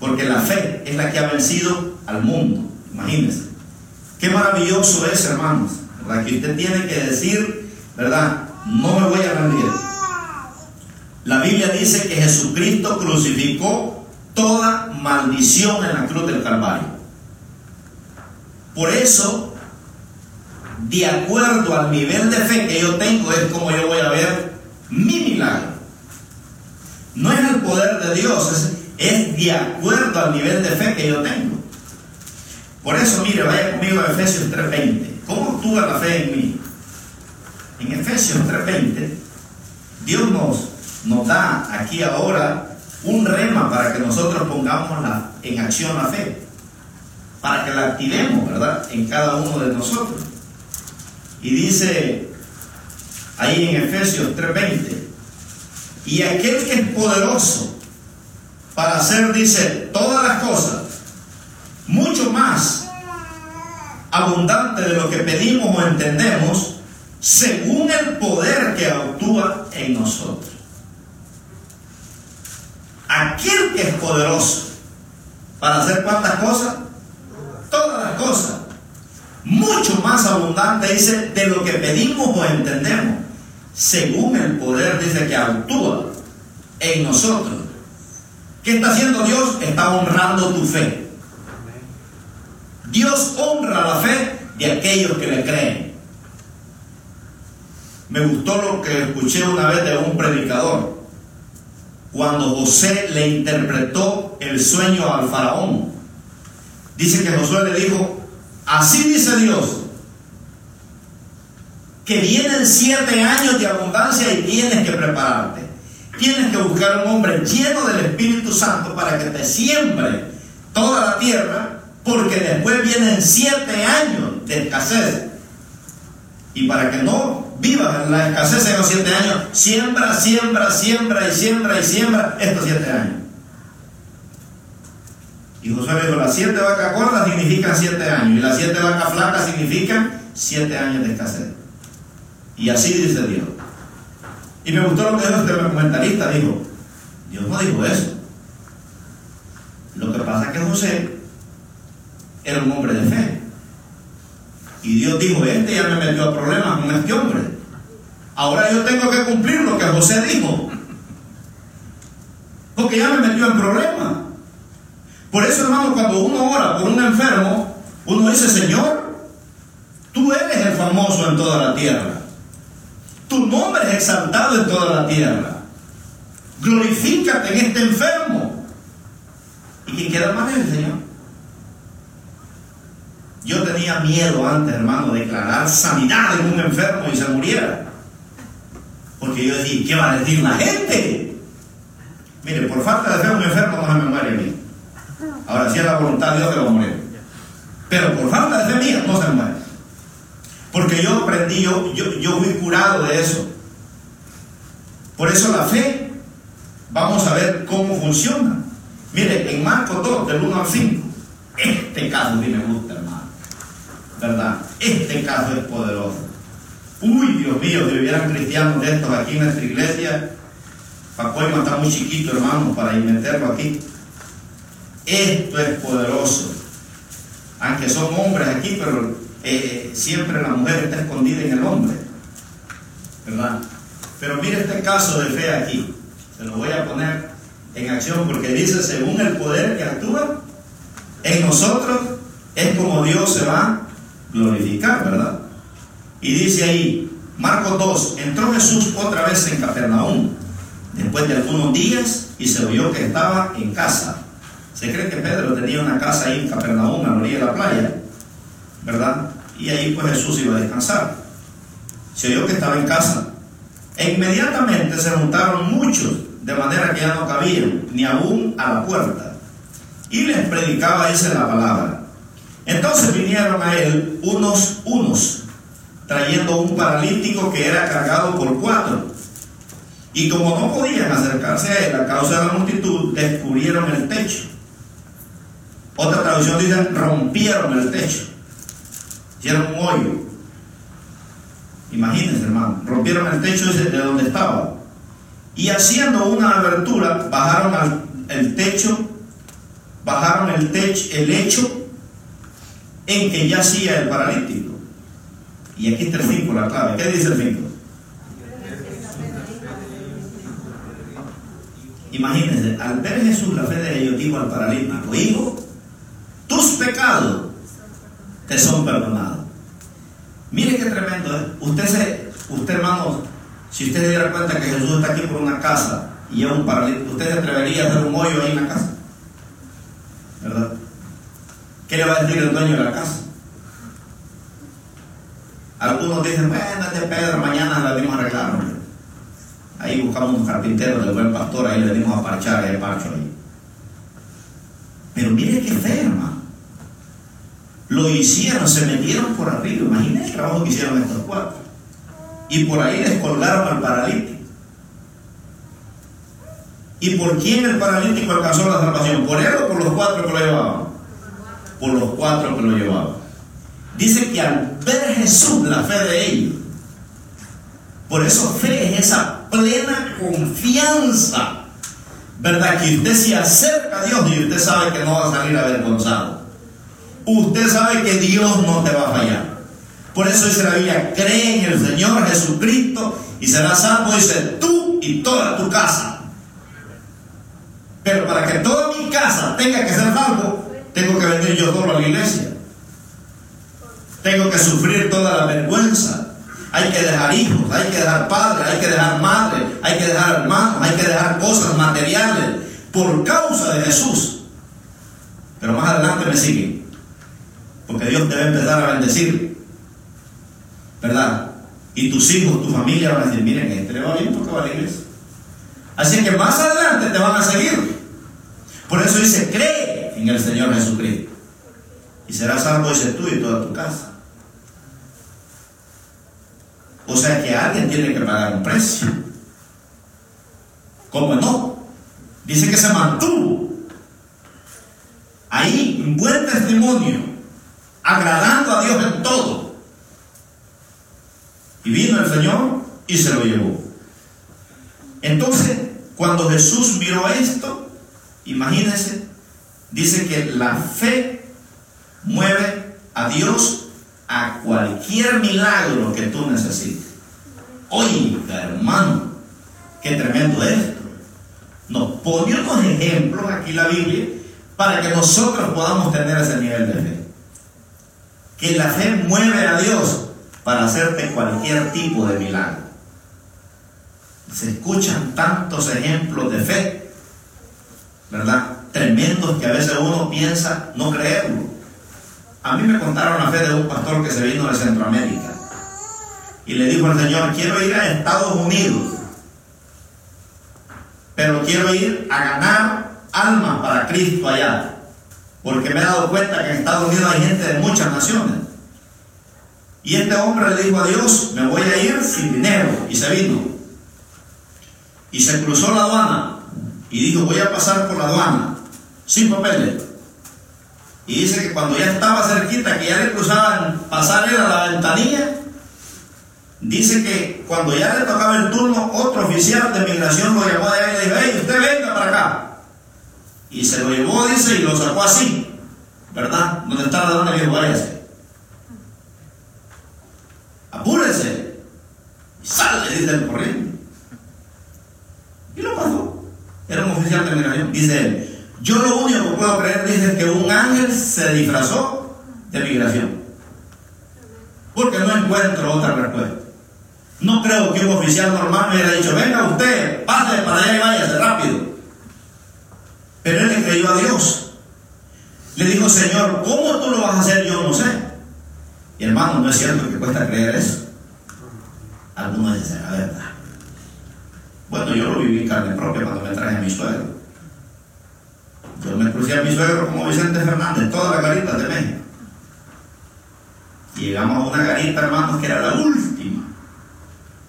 Porque la fe es la que ha vencido al mundo. Imagínense. Qué maravilloso es, hermanos. ¿verdad? Que usted tiene que decir, ¿verdad? No me voy a rendir. La Biblia dice que Jesucristo crucificó toda maldición en la cruz del Calvario. Por eso, de acuerdo al nivel de fe que yo tengo, es como yo voy a ver mi milagro. No es el poder de Dios, es, de acuerdo al nivel de fe que yo tengo. Por eso, mire, vaya conmigo a Efesios 3:20. ¿Cómo actúa la fe en mí? En Efesios 3:20, Dios nos, nos da aquí ahora un rema para que nosotros pongamos la, en acción la fe, para que la activemos, ¿verdad? En cada uno de nosotros. Y dice ahí en Efesios 3:20, y aquel que es poderoso para hacer, dice, todas las cosas, mucho más abundante de lo que pedimos o entendemos, según el poder que actúa en nosotros. Aquel que es poderoso para hacer cuántas cosas, todas las cosas, mucho más abundante, dice, de lo que pedimos o entendemos, según el poder, dice, que actúa en nosotros. ¿Qué está haciendo Dios? Está honrando tu fe. Dios honra la fe de aquellos que le creen. Me gustó lo que escuché una vez de un predicador, cuando José le interpretó el sueño al faraón. Dice que Josué le dijo, así dice Dios, que vienen siete años de abundancia y tienes que prepararte. Tienes que buscar un hombre lleno del Espíritu Santo para que te siembre toda la tierra, porque después vienen siete años de escasez. Y para que no vivas en la escasez en los siete años, siembra, siembra, siembra y siembra y siembra estos siete años. Y Josué dijo, las siete vacas gordas significan siete años y las siete vacas flacas significan siete años de escasez. Y así dice Dios. Y me gustó lo que dijo este comentarista, dijo, Dios no dijo eso. Lo que pasa es que José era un hombre de fe. Y Dios dijo, este ya me metió a problemas con este hombre. Ahora yo tengo que cumplir lo que José dijo. Porque ya me metió en problemas. Por eso, hermano, cuando uno ora por un enfermo, uno dice, Señor, tú eres el famoso en toda la tierra. Tu nombre es exaltado en toda la tierra. Glorifícate en este enfermo. quién queda mal es el Señor. Yo tenía miedo antes, hermano, de declarar sanidad en un enfermo y se muriera. Porque yo decía, ¿qué va a decir la gente? Mire, por falta de fe un enfermo no se me muere a mí. Ahora, si es la voluntad de Dios que va a morir. Pero por falta de fe mía no se muere. Porque yo aprendí, yo, yo, fui curado de eso. Por eso la fe, vamos a ver cómo funciona. Mire, en Marcos 2, del 1 al 5, este caso mí me gusta, hermano. ¿Verdad? Este caso es poderoso. Uy, Dios mío, si hubieran cristianos de estos aquí en nuestra iglesia, Pacoima está muy chiquito, hermano, para meterlo aquí. Esto es poderoso. Aunque son hombres aquí, pero eh, siempre la mujer está escondida en el hombre. ¿Verdad? Pero mire este caso de fe aquí. Se lo voy a poner en acción porque dice, según el poder que actúa en nosotros, es como Dios se va a glorificar, ¿verdad? Y dice ahí, Marcos 2, entró Jesús otra vez en Capernaum, después de algunos días, y se oyó que estaba en casa. Se cree que Pedro tenía una casa ahí en Capernaum, a la orilla de la playa, ¿verdad? Y ahí pues Jesús iba a descansar. Se oyó que estaba en casa. E inmediatamente se juntaron muchos, de manera que ya no cabían, ni aún a la puerta. Y les predicaba, dice la palabra. Entonces vinieron a él unos unos, trayendo un paralítico que era cargado por cuatro. Y como no podían acercarse a él a causa de la multitud, descubrieron el techo. Otra traducción dice, rompieron el techo. Hicieron un hoyo. Imagínense, hermano. Rompieron el techo de donde estaba. Y haciendo una abertura, bajaron al, el techo, bajaron el techo, el lecho en que yacía el paralítico. Y aquí está el 5, la clave. ¿Qué dice el 5? Imagínense, al ver Jesús la fe de ellos, dijo al paralítico, hijo, pecados te son perdonados. Mire qué tremendo, ¿eh? Usted, se, usted hermano, si usted se diera cuenta que Jesús está aquí por una casa y es un paralítico, ¿usted se atrevería a hacer un hoyo ahí en la casa? ¿Verdad? ¿Qué le va a decir el dueño de la casa? Algunos dicen, bueno, este Pedro, mañana la venimos a arreglar. Ahí buscamos un carpintero del buen pastor, ahí le venimos a parchar el parcho ahí. Pero mire qué fe, hermano. Lo hicieron, se metieron por arriba. Imagínense el trabajo que hicieron estos cuatro. Y por ahí les colgaron al paralítico. ¿Y por quién el paralítico alcanzó la salvación? ¿Por él o por los cuatro que lo llevaban? Por los cuatro que lo llevaban. Dice que al ver Jesús la fe de ellos, por eso fe es esa plena confianza, ¿verdad? Que usted se acerca a Dios y usted sabe que no va a salir avergonzado. Usted sabe que Dios no te va a fallar. Por eso dice la Biblia, cree en el Señor Jesucristo y serás salvo, dice tú y toda tu casa. Pero para que toda mi casa tenga que ser salvo, tengo que venir yo solo a la iglesia. Tengo que sufrir toda la vergüenza. Hay que dejar hijos, hay que dejar padres, hay que dejar madre, hay que dejar hermanos, hay que dejar cosas materiales por causa de Jesús. Pero más adelante me sigue. Porque Dios te va a empezar a bendecir. ¿Verdad? Y tus hijos, tu familia van a decir, miren, este le va bien porque va a la iglesia. Así que más adelante te van a seguir. Por eso dice, cree en el Señor Jesucristo. Y serás salvo, dice tú y toda tu casa. O sea que alguien tiene que pagar un precio. ¿Cómo no? Dice que se mantuvo. Ahí, un buen testimonio, agradando a Dios en todo. Y vino el Señor y se lo llevó. Entonces, cuando Jesús miró esto, imagínense, dice que la fe mueve a Dios a cualquier milagro que tú necesites. Oiga, hermano, qué tremendo esto. Nos pone unos ejemplos aquí la Biblia para que nosotros podamos tener ese nivel de fe. Que la fe mueve a Dios para hacerte cualquier tipo de milagro. Se escuchan tantos ejemplos de fe, ¿verdad? tremendos que a veces uno piensa no creerlo. A mí me contaron la fe de un pastor que se vino de Centroamérica y le dijo al Señor, quiero ir a Estados Unidos, pero quiero ir a ganar almas para Cristo allá, porque me he dado cuenta que en Estados Unidos hay gente de muchas naciones. Y este hombre le dijo a Dios, me voy a ir sin dinero, y se vino. Y se cruzó la aduana y dijo, voy a pasar por la aduana, sin papeles. Y dice que cuando ya estaba cerquita, que ya le cruzaban pasar a la ventanilla, dice que cuando ya le tocaba el turno, otro oficial de migración lo llamó de ahí y le dijo, hey, usted venga para acá. Y se lo llevó, dice, y lo sacó así, ¿verdad? Donde está la aduana, dijo, váyase. Apúrese. Y sale, dice el corriendo. Y lo pasó. Era un oficial de migración. Dice él, yo lo único que puedo creer, dice, es que un ángel se disfrazó de migración. Porque no encuentro otra respuesta. No creo que un oficial normal me hubiera dicho, venga usted, pase para allá y váyase rápido. Pero él le creyó a Dios. Le dijo, Señor, ¿cómo tú lo vas a hacer? Yo no sé. Y hermano, no es cierto que cuesta creer eso. Algunos dicen, la verdad. Bueno, yo lo viví en carne propia cuando me traje a mi suegro. Yo me crucé a mi suegro como Vicente Fernández, todas las garitas de México. Y llegamos a una garita, hermanos, que era la última.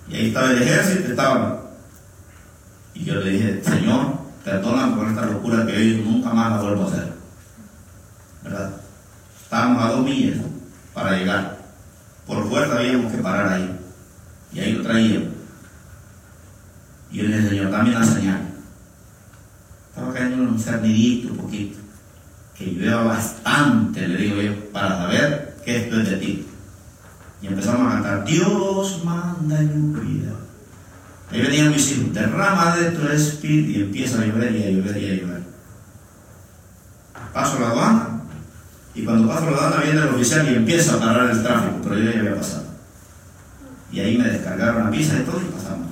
Y ahí estaba el ejército, estaba. Y yo le dije, Señor, perdóname por esta locura que hoy nunca más la vuelvo a hacer. ¿Verdad? Estábamos a dos millas para llegar. Por fuerza habíamos que parar ahí. Y ahí lo traíamos. Y yo le Señor, dame una señal. Estaba cayendo un cernidito un poquito. Que llueva bastante, le digo yo, para saber que esto es de ti. Y empezamos a cantar, Dios manda lluvia. Ahí venían mis hijos, derrama de tu espíritu y empieza a llover y a llover y a llover. Paso la aduana y cuando paso la aduana viene el oficial y empieza a parar el tráfico, pero yo ya había pasado. Y ahí me descargaron la pizza y todo y pasamos.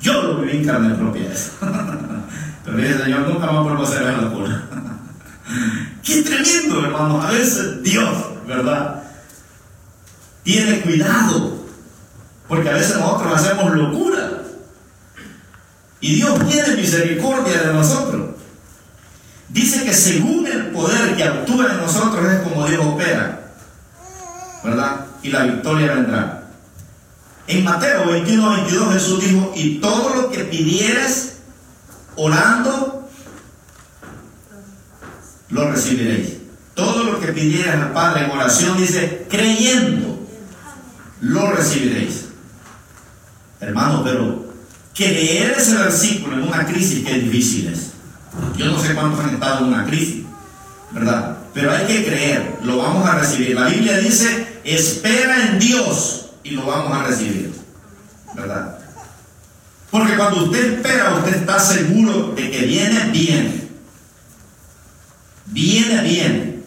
Yo lo viví en carne propia eso. pero dije, Señor, nunca más vuelvo a hacer esa locura. Qué tremendo, hermano. A veces Dios, ¿verdad? Tiene cuidado. Porque a veces nosotros hacemos locura. Y Dios tiene misericordia de nosotros. Dice que según el poder que actúa en nosotros es como Dios opera. ¿Verdad? Y la victoria vendrá. En Mateo 21, 22 Jesús dijo, y todo lo que pidieres orando, lo recibiréis. Todo lo que pidieres al Padre en oración, dice, creyendo, lo recibiréis. Hermano, pero creer ese versículo en una crisis que es difícil es. Yo no sé cuántos han estado en una crisis, ¿verdad? Pero hay que creer, lo vamos a recibir. La Biblia dice, espera en Dios y lo vamos a recibir, ¿verdad? Porque cuando usted espera, usted está seguro de que viene bien. Viene bien.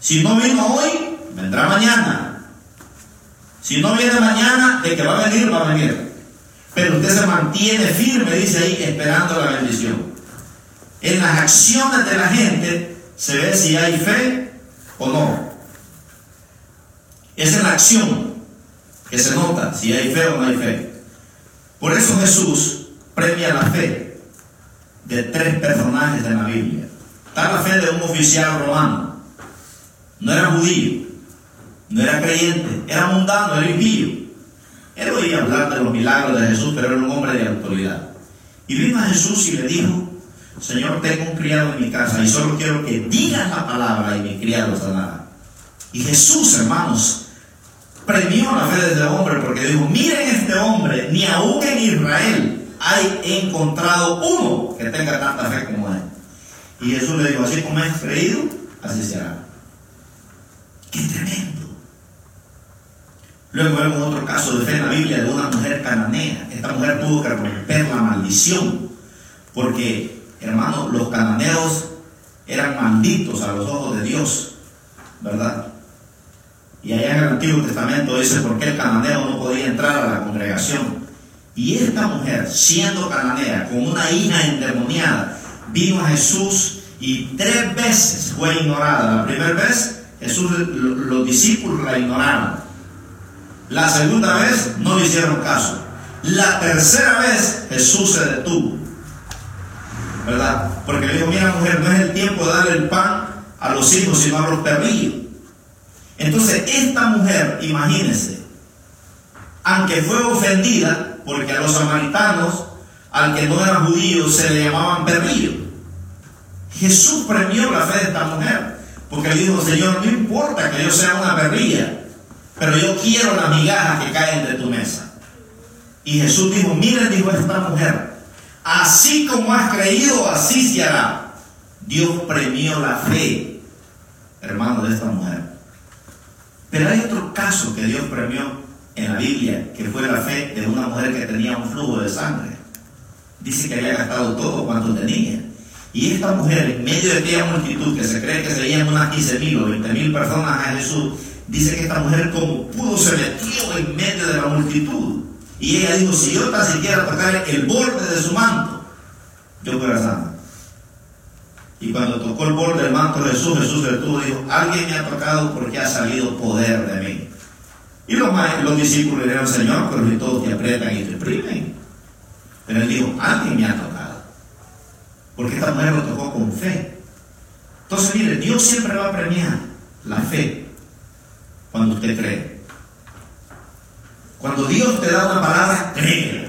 Si no vino hoy, vendrá mañana. Si no viene mañana, de que va a venir, va a venir. Pero usted se mantiene firme, dice ahí, esperando la bendición. En las acciones de la gente se ve si hay fe o no. Es en la acción que se nota si hay fe o no hay fe. Por eso Jesús premia la fe de tres personajes de la Biblia. Está la fe de un oficial romano. No era judío, no era creyente, era mundano, era impío. Él oía hablar de los milagros de Jesús, pero era un hombre de autoridad. Y vino a Jesús y le dijo, Señor, tengo un criado en mi casa y solo quiero que digas la palabra y mi criado sanará. Y Jesús, hermanos, premió la fe de este hombre porque dijo, miren este hombre, ni aún en Israel hay encontrado uno que tenga tanta fe como él. Y Jesús le dijo, así como has creído, así será. Qué tremendo. Luego vemos otro caso de fe en la Biblia de una mujer cananea. Esta mujer tuvo que romper la maldición, porque, hermanos, los cananeos eran malditos a los ojos de Dios, ¿verdad? Y allá en el Antiguo Testamento dice por qué el cananeo no podía entrar a la congregación. Y esta mujer, siendo cananea, con una hija endemoniada, vino a Jesús y tres veces fue ignorada. La primera vez Jesús, los discípulos la ignoraron. La segunda vez no le hicieron caso. La tercera vez Jesús se detuvo. ¿Verdad? Porque le dijo, mira mujer, no es el tiempo de darle el pan a los hijos, sino a los perrillos. Entonces, esta mujer, imagínense, aunque fue ofendida, porque a los samaritanos, al que no era judío, se le llamaban perrillo. Jesús premió la fe de esta mujer, porque le dijo, Señor, no importa que yo sea una perrilla, pero yo quiero la migaja que cae de tu mesa. Y Jesús dijo, miren, dijo esta mujer, así como has creído, así se hará. Dios premió la fe, hermano, de esta mujer. Pero hay otro caso que Dios premió en la Biblia, que fue la fe de una mujer que tenía un flujo de sangre. Dice que había gastado todo cuanto tenía. Y esta mujer, en medio de aquella multitud, que se cree que serían unas 15 mil o 20 mil personas a Jesús, dice que esta mujer como pudo se metió en medio de la multitud. Y ella dijo, si yo tan siquiera tocar el borde de su manto, yo fuera sana. Y cuando tocó el borde del manto de Jesús, Jesús se detuvo y dijo, alguien me ha tocado porque ha salido poder de mí. Y los, los discípulos le dijeron, Señor, pero si todos te aprietan y te oprimen. Pero él dijo, alguien me ha tocado. Porque esta mujer lo tocó con fe. Entonces, mire, Dios siempre va a premiar la fe cuando usted cree. Cuando Dios te da una palabra, créela.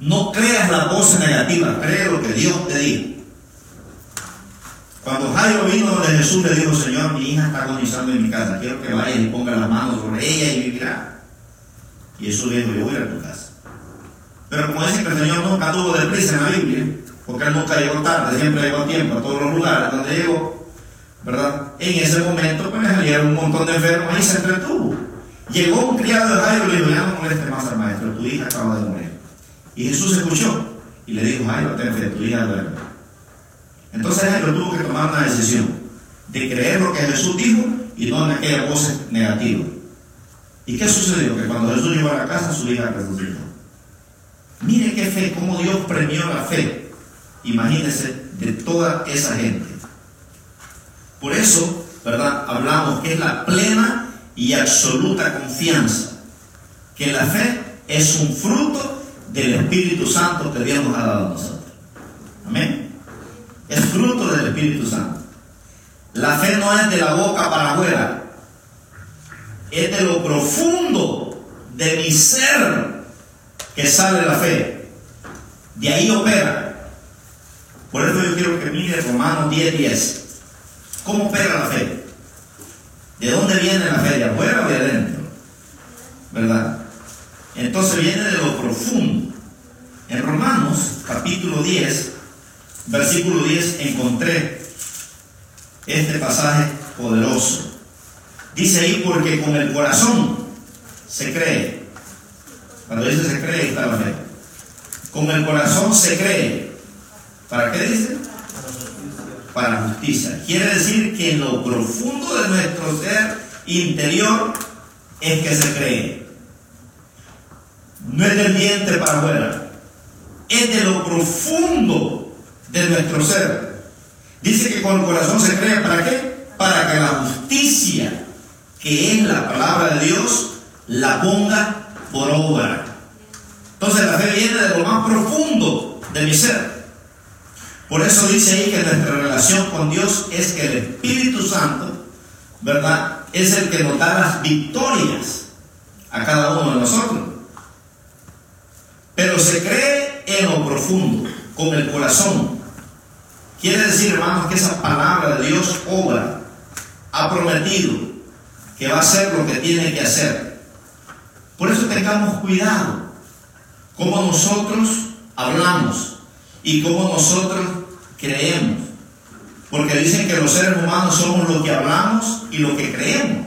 No creas la voz negativa, cree lo que Dios te diga. Cuando Jairo vino donde Jesús le dijo, Señor, mi hija está agonizando en mi casa, quiero que vayas y ponga las manos sobre ella y vivirá. Y Jesús le dijo, yo voy a tu casa. Pero como dice que el Señor nunca tuvo deprisa en la Biblia, porque Él nunca llegó tarde, siempre llegó a tiempo a todos los lugares donde llegó, ¿verdad? En ese momento, pues salieron un montón de enfermos y se entretuvo. Llegó un criado de Jairo y le dijo, ya no moleste más al maestro, tu hija acaba de morir. Y Jesús escuchó y le dijo, Jairo, ten fe, tu hija duerme. Entonces él tuvo que tomar una decisión de creer lo que Jesús dijo y no en aquella voz negativa. ¿Y qué sucedió? Que cuando Jesús llegó a la casa, su hija resucitó. Mire qué fe, cómo Dios premió la fe. Imagínense de toda esa gente. Por eso, ¿verdad? Hablamos que es la plena y absoluta confianza. Que la fe es un fruto del Espíritu Santo que Dios nos ha dado a nosotros. Amén. Es fruto del Espíritu Santo. La fe no es de la boca para afuera, es de lo profundo de mi ser que sale la fe. De ahí opera. Por eso yo quiero que mire Romanos 10, 10. ¿Cómo opera la fe? ¿De dónde viene la fe? ¿De afuera o de adentro? ¿Verdad? Entonces viene de lo profundo. En Romanos capítulo 10, versículo 10 encontré este pasaje poderoso. Dice ahí porque con el corazón se cree. Cuando dice se cree está la fe. Con el corazón se cree. ¿Para qué dice? Para justicia. Quiere decir que en lo profundo de nuestro ser interior es que se cree. No es del vientre para afuera. Es de lo profundo de nuestro ser. Dice que con el corazón se cree para qué? Para que la justicia, que es la palabra de Dios, la ponga por obra. Entonces la fe viene de lo más profundo de mi ser. Por eso dice ahí que nuestra relación con Dios es que el Espíritu Santo, ¿verdad? Es el que nos da las victorias a cada uno de nosotros. Pero se cree en lo profundo, con el corazón. Quiere decir, hermanos, que esa palabra de Dios obra, ha prometido que va a hacer lo que tiene que hacer. Por eso tengamos cuidado como nosotros hablamos y como nosotros creemos. Porque dicen que los seres humanos somos lo que hablamos y lo que creemos.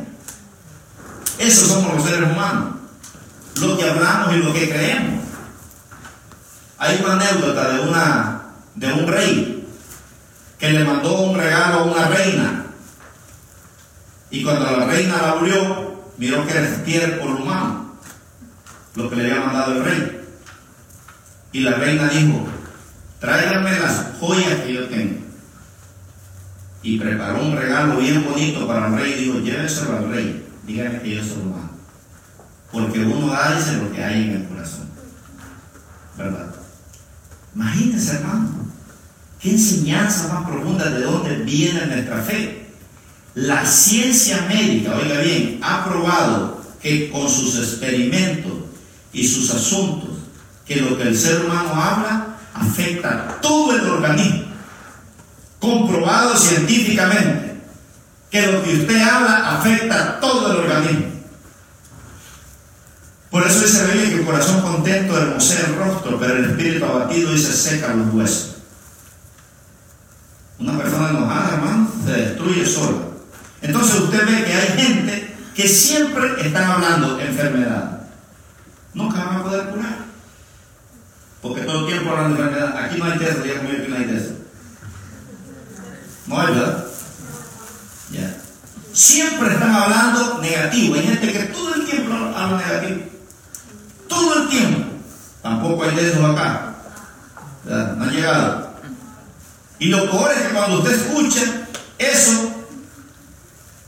Esos somos los seres humanos. Lo que hablamos y lo que creemos. Hay una anécdota de, una, de un rey que le mandó un regalo a una reina. Y cuando la reina la abrió, miró que era estiércol humano. lo que le había mandado el rey. Y la reina dijo, tráiganme las joyas que yo tengo. Y preparó un regalo bien bonito para el rey y dijo, lléveselo al rey, díganme que yo se lo mando. Porque uno da dice lo que hay en el corazón. ¿Verdad? Imagínense, hermano, qué enseñanza más profunda de dónde viene nuestra fe. La ciencia médica, oiga bien, ha probado que con sus experimentos y sus asuntos, que lo que el ser humano habla afecta todo el organismo. Comprobado científicamente que lo que usted habla afecta todo el organismo. Por eso dice la que el corazón contento hermosea el rostro, pero el espíritu abatido dice seca los huesos. Una persona enojada, hermano, se destruye sola. Entonces usted ve que hay gente que siempre están hablando enfermedad. Nunca van a poder curar. Porque todo el tiempo hablan de enfermedad. Aquí no hay teso, ya como aquí no hay teso. No hay, ¿verdad? Ya. Siempre están hablando negativo. Hay gente que todo el tiempo habla negativo. Todo el tiempo. Tampoco hay de acá. ¿verdad? No han llegado. Y lo peor es que cuando usted escucha eso,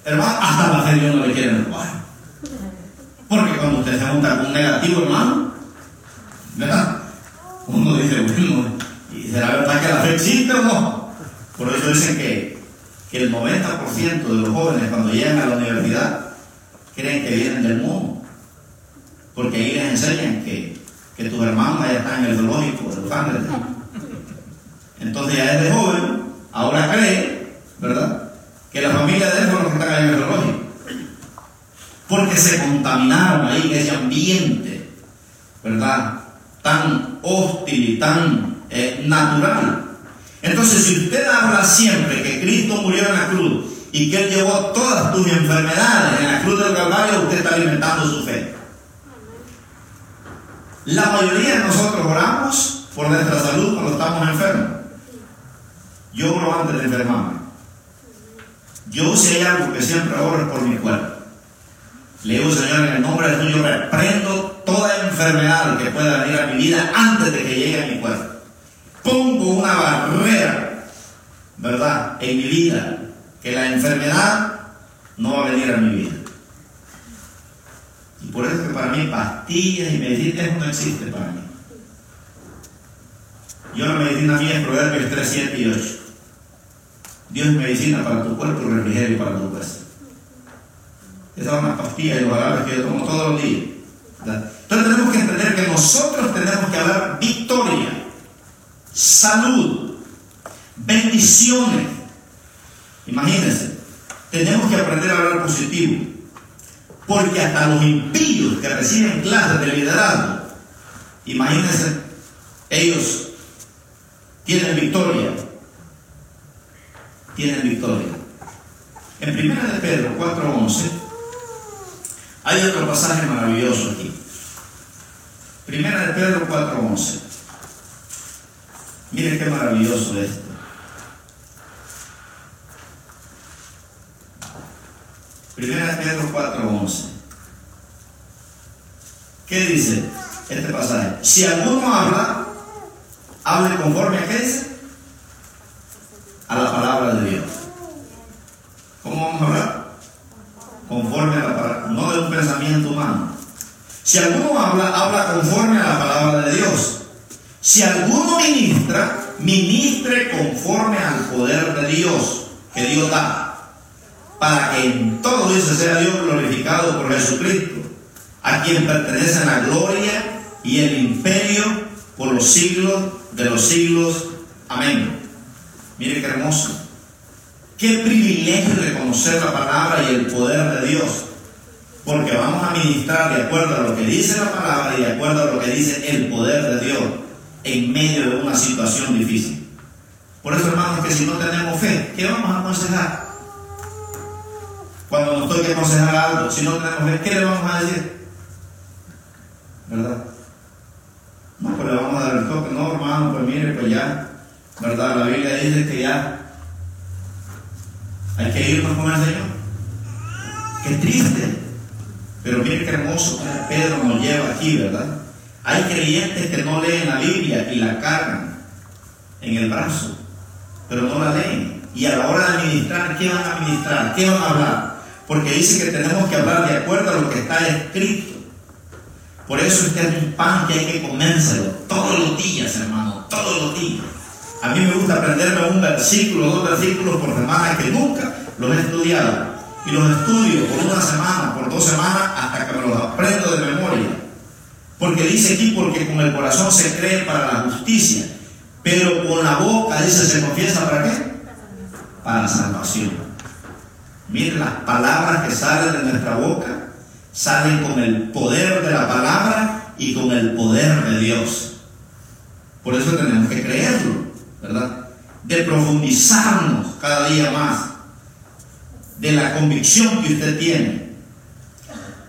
hermano, hasta la fe Dios no le quiere jugar. Porque cuando usted se junta con un negativo, hermano, ¿verdad? Uno dice, bueno, ¿y será verdad que la fe existe o no? Por eso dicen que, que el 90% de los jóvenes cuando llegan a la universidad creen que vienen del mundo. Porque ahí les enseñan que, que tus hermanos ya están en el zoológico de Los Ángeles. Entonces ya desde joven, ahora cree, ¿verdad? Que la familia de él son los que están en el zoológico. Porque se contaminaron ahí en ese ambiente, ¿verdad? Tan hostil y tan eh, natural. Entonces, si usted habla siempre que Cristo murió en la cruz y que Él llevó todas tus enfermedades en la cruz del Calvario, usted está alimentando su fe. La mayoría de nosotros oramos por nuestra salud cuando estamos enfermos. Yo oro antes de enfermarme. Yo hay algo que siempre oro por mi cuerpo. Le digo, Señor, en el nombre de Jesús, yo reprendo toda enfermedad que pueda venir a mi vida antes de que llegue a mi cuerpo. Pongo una barrera, ¿verdad?, en mi vida, que la enfermedad no va a venir a mi vida. Y por eso que para mí pastillas y medicinas no existe para mí. Yo la medicina mía es Proverbios 3, 7 y 8. Dios es medicina para tu cuerpo y refrigerio para tu hueso. Esas son las pastillas y los que yo tomo todos los días. Entonces tenemos que entender que nosotros tenemos que hablar victoria, salud, bendiciones. Imagínense, tenemos que aprender a hablar positivo. Porque hasta los impíos que reciben clases de liderazgo, imagínense, ellos tienen victoria. Tienen victoria. En primera de Pedro 4.11 hay otro pasaje maravilloso aquí. Primera de Pedro 4.11. Miren qué maravilloso es esto. Primera de Pedro 4.11. ¿Qué dice este pasaje? Si alguno habla, hable conforme a qué dice? A la palabra de Dios. ¿Cómo vamos a hablar? Conforme a la palabra, no de un pensamiento humano. Si alguno habla, habla conforme a la palabra de Dios. Si alguno ministra, ministre conforme al poder de Dios que Dios da. Para que en todo sea Dios glorificado por Jesucristo, a quien pertenecen la gloria y el imperio por los siglos de los siglos. Amén. Mire qué hermoso. Qué privilegio reconocer la palabra y el poder de Dios. Porque vamos a ministrar de acuerdo a lo que dice la palabra y de acuerdo a lo que dice el poder de Dios en medio de una situación difícil. Por eso, hermanos, que si no tenemos fe, ¿qué vamos a aconsejar? Cuando nos toque aconsejar algo, si no tenemos fe, ¿qué le vamos a decir? ¿Verdad? No, pues le vamos a dar el toque, no, hermano, pues mire, pues ya, ¿verdad? La Biblia dice que ya hay que irnos con el Señor. Qué triste. Pero miren qué hermoso como Pedro nos lleva aquí, ¿verdad? Hay creyentes que no leen la Biblia y la cargan en el brazo, pero no la leen. Y a la hora de administrar, ¿qué van a administrar? ¿Qué van a hablar? Porque dice que tenemos que hablar de acuerdo a lo que está escrito. Por eso este es un pan que hay que comérselo todos los días, hermano, todos los días. A mí me gusta aprenderme un versículo, dos versículos por semana que nunca los he estudiado. Y los estudio por una semana, por dos semanas, hasta que me los aprendo de memoria. Porque dice aquí, porque con el corazón se cree para la justicia, pero con la boca, dice, se confiesa para qué? Para la salvación. Miren las palabras que salen de nuestra boca, salen con el poder de la palabra y con el poder de Dios. Por eso tenemos que creerlo, De profundizarnos cada día más de la convicción que usted tiene.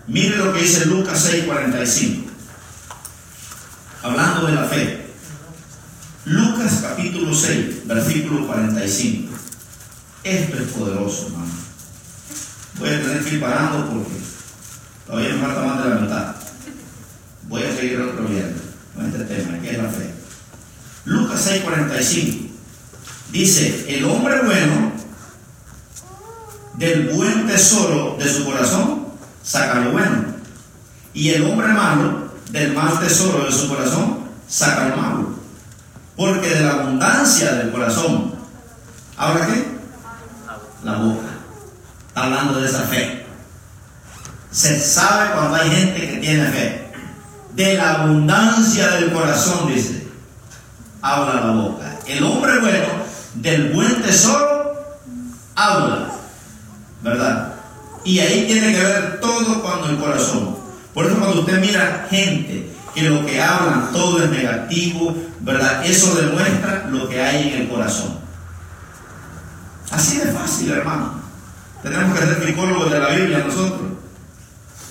Mire lo que dice Lucas 6:45, hablando de la fe. Lucas capítulo 6, versículo 45. Esto es poderoso, hermano. Voy a tener que ir parando porque todavía me falta más de la mitad. Voy a seguir otro viernes con este tema, que es la fe. Lucas 6:45 dice, el hombre bueno del buen tesoro de su corazón saca lo bueno. Y el hombre malo del mal tesoro de su corazón saca lo malo. Porque de la abundancia del corazón, ¿habla qué? La boca. Está hablando de esa fe. Se sabe cuando hay gente que tiene fe. De la abundancia del corazón, dice, habla la boca. El hombre bueno del buen tesoro habla. ¿verdad? Y ahí tiene que ver todo cuando el corazón. Por eso cuando usted mira gente que lo que hablan todo es negativo, ¿verdad? Eso demuestra lo que hay en el corazón. Así de fácil, hermano. Tenemos que ser psicólogos de la Biblia nosotros.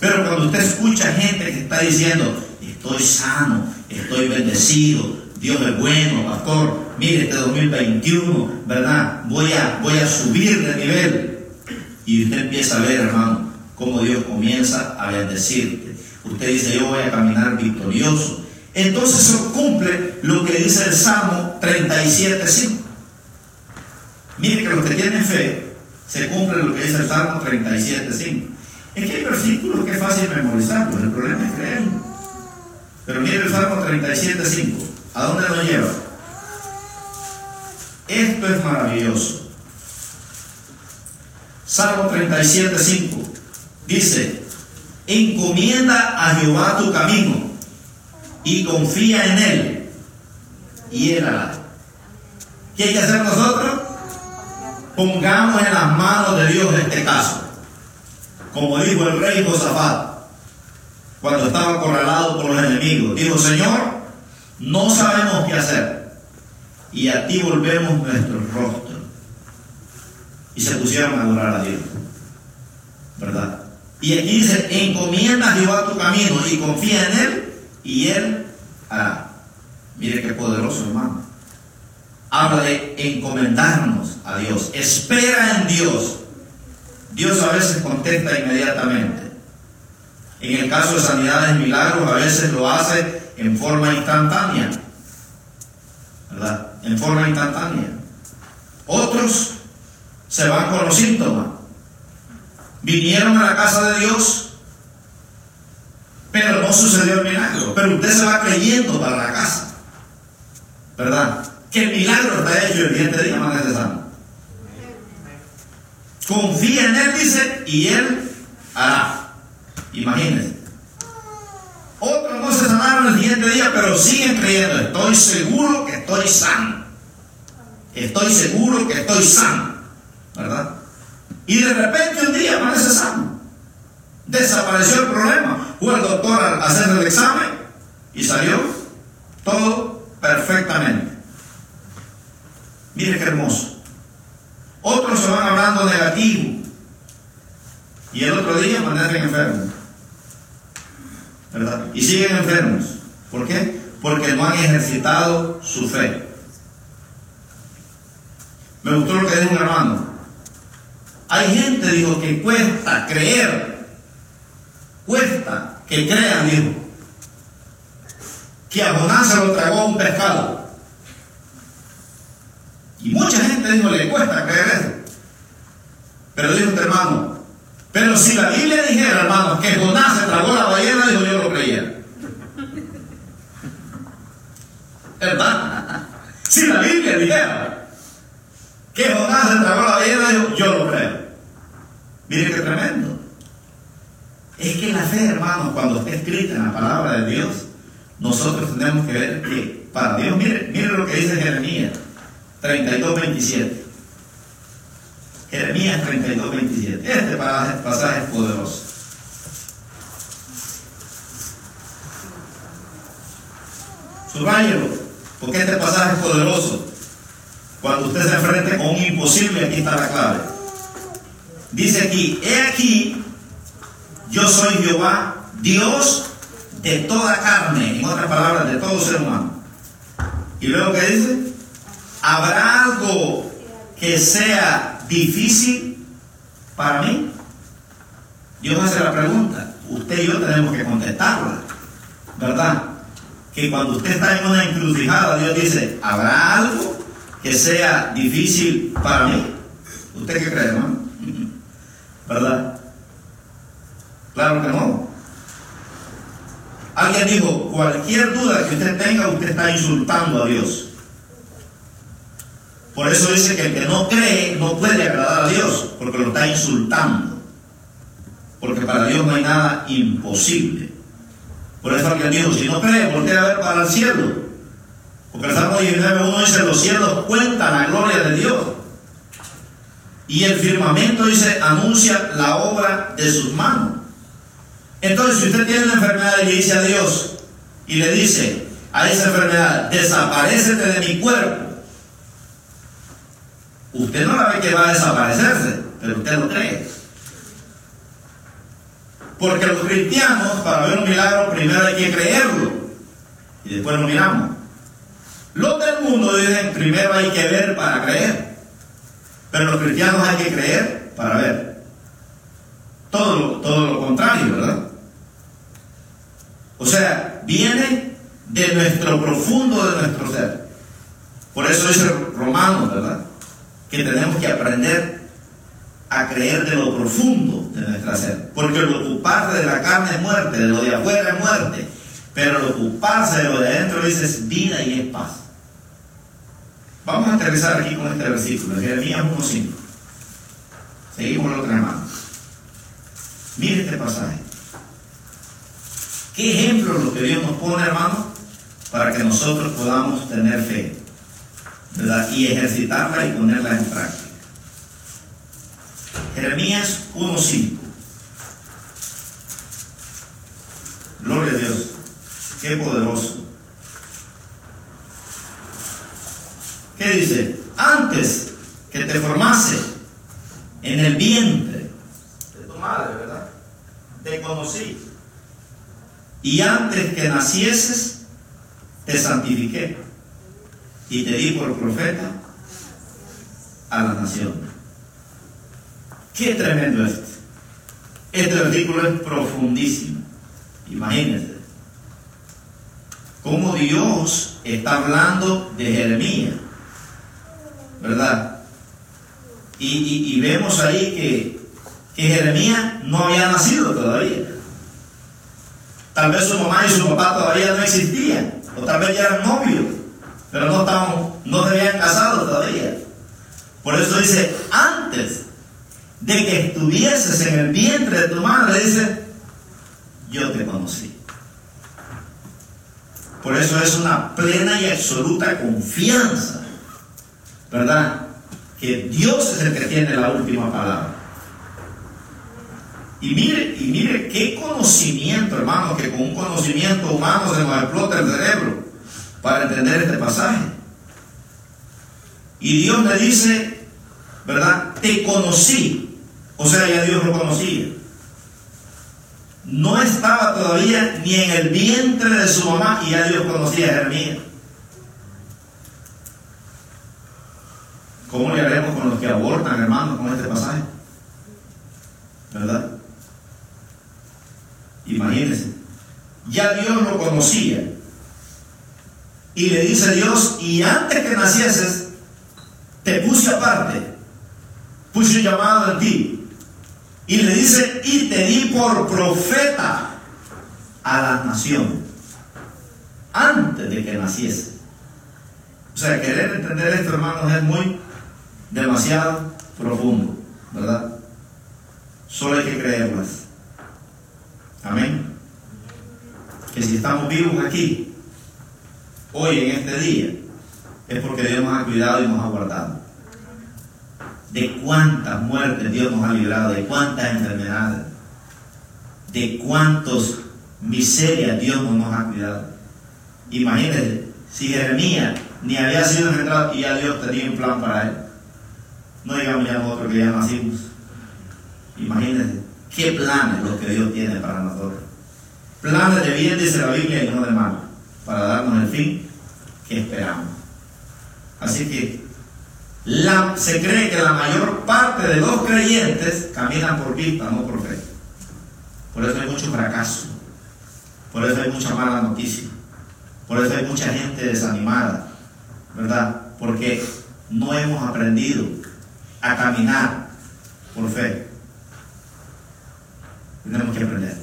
Pero cuando usted escucha gente que está diciendo, estoy sano, estoy bendecido, Dios es bueno, pastor, mire este 2021, ¿verdad? Voy a, voy a subir de nivel. Y usted empieza a ver, hermano, cómo Dios comienza a bendecirte. Usted dice, yo voy a caminar victorioso. Entonces eso cumple lo que dice el Salmo 37.5. Mire que los que tienen fe, se cumple lo que dice el Salmo 37.5. Es que hay versículos que es fácil memorizarlos, el problema es creerlo. Pero mire el Salmo 37.5. ¿A dónde nos lleva? Esto es maravilloso. Salmo 37, 5. Dice, encomienda a Jehová tu camino y confía en él y él hará. ¿Qué hay que hacer nosotros? Pongamos en las manos de Dios este caso. Como dijo el rey Josafat, cuando estaba acorralado por los enemigos, dijo, Señor, no sabemos qué hacer y a ti volvemos nuestro rostro y se pusieron a adorar a Dios. ¿Verdad? Y aquí dice, encomienda a Jehová tu camino y confía en Él y Él hará. Mire qué poderoso hermano. Habla de encomendarnos a Dios. Espera en Dios. Dios a veces contesta inmediatamente. En el caso de sanidades milagros, a veces lo hace en forma instantánea. ¿Verdad? En forma instantánea. Otros se van con los síntomas. Vinieron a la casa de Dios, pero no sucedió el milagro. Pero usted se va creyendo para la casa. ¿Verdad? Que el milagro está hecho el siguiente día más sano. Confía en Él, dice, y Él hará. Imagínense. Otros no se sanaron el siguiente día, pero siguen creyendo. Estoy seguro que estoy sano. Estoy seguro que estoy sano. ¿verdad? Y de repente un día amanece sano. Desapareció el problema. Fue el doctor a hacer el examen y salió todo perfectamente. Mire qué hermoso. Otros se van hablando negativo y el otro día amanecen enfermos. Y siguen enfermos. ¿Por qué? Porque no han ejercitado su fe. Me gustó lo que dijo un hermano. Hay gente, dijo, que cuesta creer cuesta que crean, dijo, que a se lo tragó un pescado. Y mucha gente dijo, le cuesta creer eso. Pero dijo este hermano, pero si la Biblia dijera, hermano, que Jonás se tragó la ballena, dijo yo lo creyera. ¿Verdad? Si la Biblia dijera que Jonás se tragó la ballena, dijo yo lo creo. Mire qué tremendo. Es que la fe, hermano, cuando está escrita en la palabra de Dios, nosotros tenemos que ver que para Dios, mire, mire lo que dice Jeremías 32, 27. Jeremías 32, 27. Este pasaje es poderoso. Subrayelo, porque este pasaje es poderoso. Cuando usted se enfrente con un imposible, aquí está la clave. Dice aquí, he aquí, yo soy Jehová, Dios de toda carne, en otras palabras, de todo ser humano. Y luego que dice, ¿habrá algo que sea difícil para mí? Dios hace la pregunta, usted y yo tenemos que contestarla, ¿verdad? Que cuando usted está en una encrucijada, Dios dice, ¿habrá algo que sea difícil para mí? ¿Usted qué cree, hermano? ¿Verdad? Claro que no. Alguien dijo, cualquier duda que usted tenga, usted está insultando a Dios. Por eso dice que el que no cree no puede agradar a Dios, porque lo está insultando. Porque para Dios no hay nada imposible. Por eso alguien dijo, si no cree, voltea a ver para el cielo. Porque el Salmo 19.1 dice, los cielos cuentan la gloria de Dios. Y el firmamento dice, anuncia la obra de sus manos. Entonces, si usted tiene una enfermedad y le dice a Dios, y le dice a esa enfermedad, desaparecete de mi cuerpo, Usted no la ve que va a desaparecerse, pero usted lo cree. Porque los cristianos, para ver un milagro, primero hay que creerlo. Y después lo miramos. Los del mundo dicen, primero hay que ver para creer. Pero los cristianos hay que creer para ver. Todo lo, todo lo contrario, ¿verdad? O sea, viene de nuestro profundo, de nuestro ser. Por eso dice Romanos, ¿verdad? Que tenemos que aprender a creer de lo profundo de nuestra ser. Porque lo ocuparse de la carne es muerte, de lo de afuera es muerte. Pero lo ocuparse de lo de adentro es vida y es paz. Vamos a aterrizar aquí con este versículo, Jeremías 1.5. Seguimos la otra mano. Mire este pasaje. ¿Qué ejemplo lo que Dios nos pone, hermano, para que nosotros podamos tener fe? Y ejercitarla y ponerla en práctica. Jeremías 1.5. Gloria a Dios. Qué poderoso. ¿Qué dice? Antes que te formase en el vientre de tu madre, ¿verdad? Te conocí. Y antes que nacieses, te santifiqué y te di por profeta a la nación. Qué tremendo esto. Este artículo es profundísimo. Imagínense. Cómo Dios está hablando de Jeremías. ¿Verdad? Y, vemos ahí que, que Jeremías no había nacido todavía. Tal vez su mamá y su papá todavía no existían. O tal vez ya eran novios pero no, estaban, no se habían casado todavía. Por eso dice, antes de que estuvieses en el vientre de tu madre, dice, yo te conocí. Por eso es una plena y absoluta confianza, ¿verdad? Que Dios es el que tiene la última palabra. Y mire, y mire qué conocimiento, hermano, que con un conocimiento humano se nos explota el cerebro para entender este pasaje. Y Dios le dice, ¿verdad? Te conocí. O sea, ya Dios lo conocía. No estaba todavía ni en el vientre de su mamá y ya Dios conocía a Jeremías. ¿Cómo le haremos con los que abortan, hermanos, con este pasaje? ¿Verdad? Imagínense. Ya Dios lo conocía. Y le dice Dios, y antes que nacieses, te puse aparte, puse un llamado en ti. Y le dice, y te di por profeta a las naciones, antes de que naciese. O sea, querer entender esto, hermanos, es muy demasiado profundo, ¿verdad? Solo hay que creerlas. Amén. Que si estamos vivos aquí, hoy en este día, es porque Dios nos ha cuidado y nos ha guardado. De cuántas muertes Dios nos ha librado, de cuántas enfermedades, de cuántas miserias Dios nos ha cuidado. Imagínense, si Jeremías ni había sido engendrado y ya Dios tenía un plan para él. No digamos ya nosotros que ya nacimos. Imagínense, qué planes los que Dios tiene para nosotros. Planes de bien, dice la Biblia, y no de mal, para darnos el fin que esperamos. Así que se cree que la mayor parte de los creyentes caminan por vista, no por fe. Por eso hay mucho fracaso. Por eso hay mucha mala noticia. Por eso hay mucha gente desanimada. ¿Verdad? Porque no hemos aprendido a caminar por fe. Tenemos que aprender.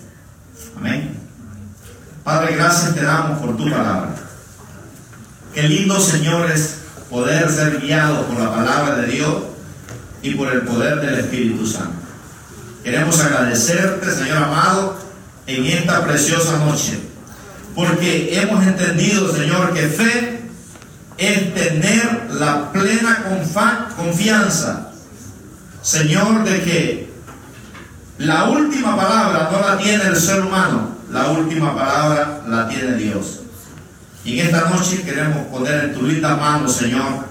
Amén. Padre, gracias te damos por tu palabra. Qué lindo, señores, poder ser guiado por la palabra de Dios y por el poder del Espíritu Santo. Queremos agradecerte, Señor amado, en esta preciosa noche, porque hemos entendido, Señor, que fe es tener la plena confianza, Señor, de que la última palabra no la tiene el ser humano, la última palabra la tiene Dios. Y en esta noche queremos poner en tu linda mano, Señor,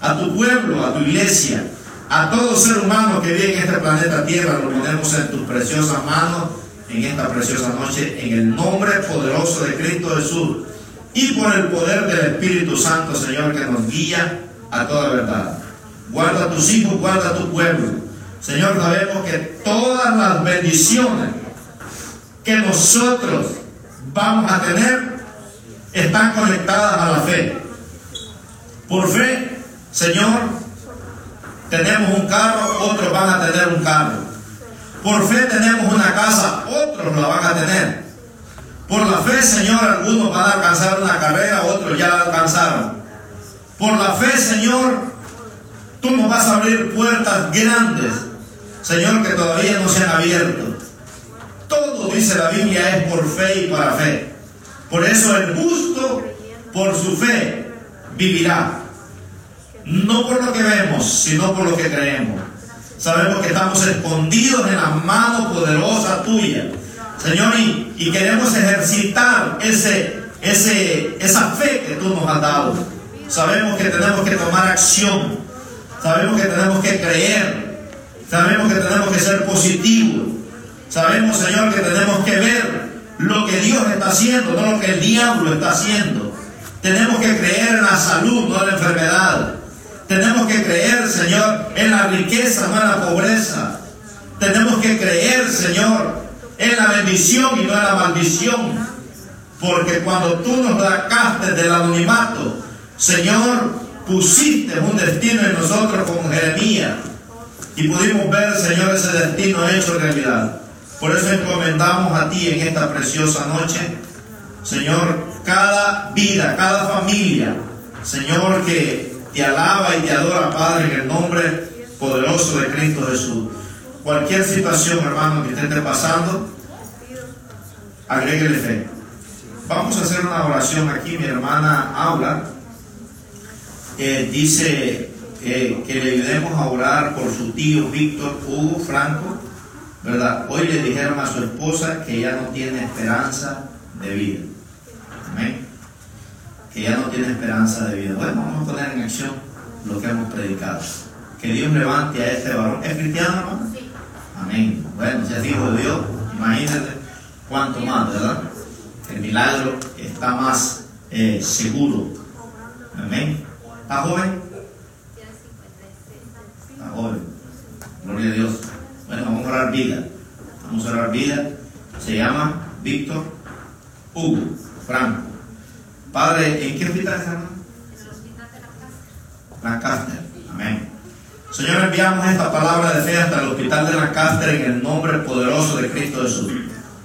a tu pueblo, a tu iglesia, a todo ser humano que vive en este planeta Tierra, lo ponemos en tus preciosas manos en esta preciosa noche, en el nombre poderoso de Cristo Jesús y por el poder del Espíritu Santo, Señor, que nos guía a toda verdad. Guarda a tus hijos, guarda a tu pueblo. Señor, sabemos que todas las bendiciones que nosotros vamos a tener están conectadas a la fe. Por fe, Señor, tenemos un carro, otros van a tener un carro. Por fe tenemos una casa, otros la van a tener. Por la fe, Señor, algunos van a alcanzar una carrera, otros ya la alcanzaron. Por la fe, Señor, tú nos vas a abrir puertas grandes, Señor, que todavía no se han abierto. Todo, dice la Biblia, es por fe y para fe. Por eso el justo, por su fe, vivirá. No por lo que vemos, sino por lo que creemos. Sabemos que estamos escondidos en la mano poderosa tuya Señor, y, queremos ejercitar ese, ese, esa fe que tú nos has dado. Sabemos que tenemos que tomar acción. Sabemos que tenemos que creer. Sabemos que tenemos que ser positivos. Sabemos, Señor, que tenemos que ver lo que Dios está haciendo, no lo que el diablo está haciendo. Tenemos que creer en la salud, no en la enfermedad. Tenemos que creer, Señor, en la riqueza, no en la pobreza. Tenemos que creer, Señor, en la bendición y no en la maldición. Porque cuando tú nos sacaste del anonimato, Señor, pusiste un destino en nosotros como Jeremías. Y pudimos ver, Señor, ese destino hecho realidad. Por eso encomendamos a ti en esta preciosa noche, Señor, cada vida, cada familia, Señor, que te alaba y te adora, Padre, en el nombre poderoso de Cristo Jesús. Cualquier situación, hermano, que esté pasando, agréguele fe. Vamos a hacer una oración aquí. Mi hermana habla. dice que le ayudemos a orar por su tío Víctor Hugo Franco. ¿Verdad? Hoy le dijeron a su esposa que ya no tiene esperanza de vida. Amén. Que ya no tiene esperanza de vida. Bueno, vamos a poner en acción lo que hemos predicado. Que Dios levante a este varón. ¿Es cristiano, hermano? Amén. Bueno, si es hijo de Dios, imagínate cuánto más, ¿verdad? El milagro está más eh, seguro. Amén. ¿Está joven? Está joven. Gloria a Dios. Bueno, vamos a orar vida. Vamos a orar vida. Se llama Víctor Hugo Franco. Padre, ¿en qué hospital está? En el hospital de Lancaster. Amén. Señor, enviamos esta palabra de fe hasta el hospital de Lancaster en el nombre poderoso de Cristo Jesús.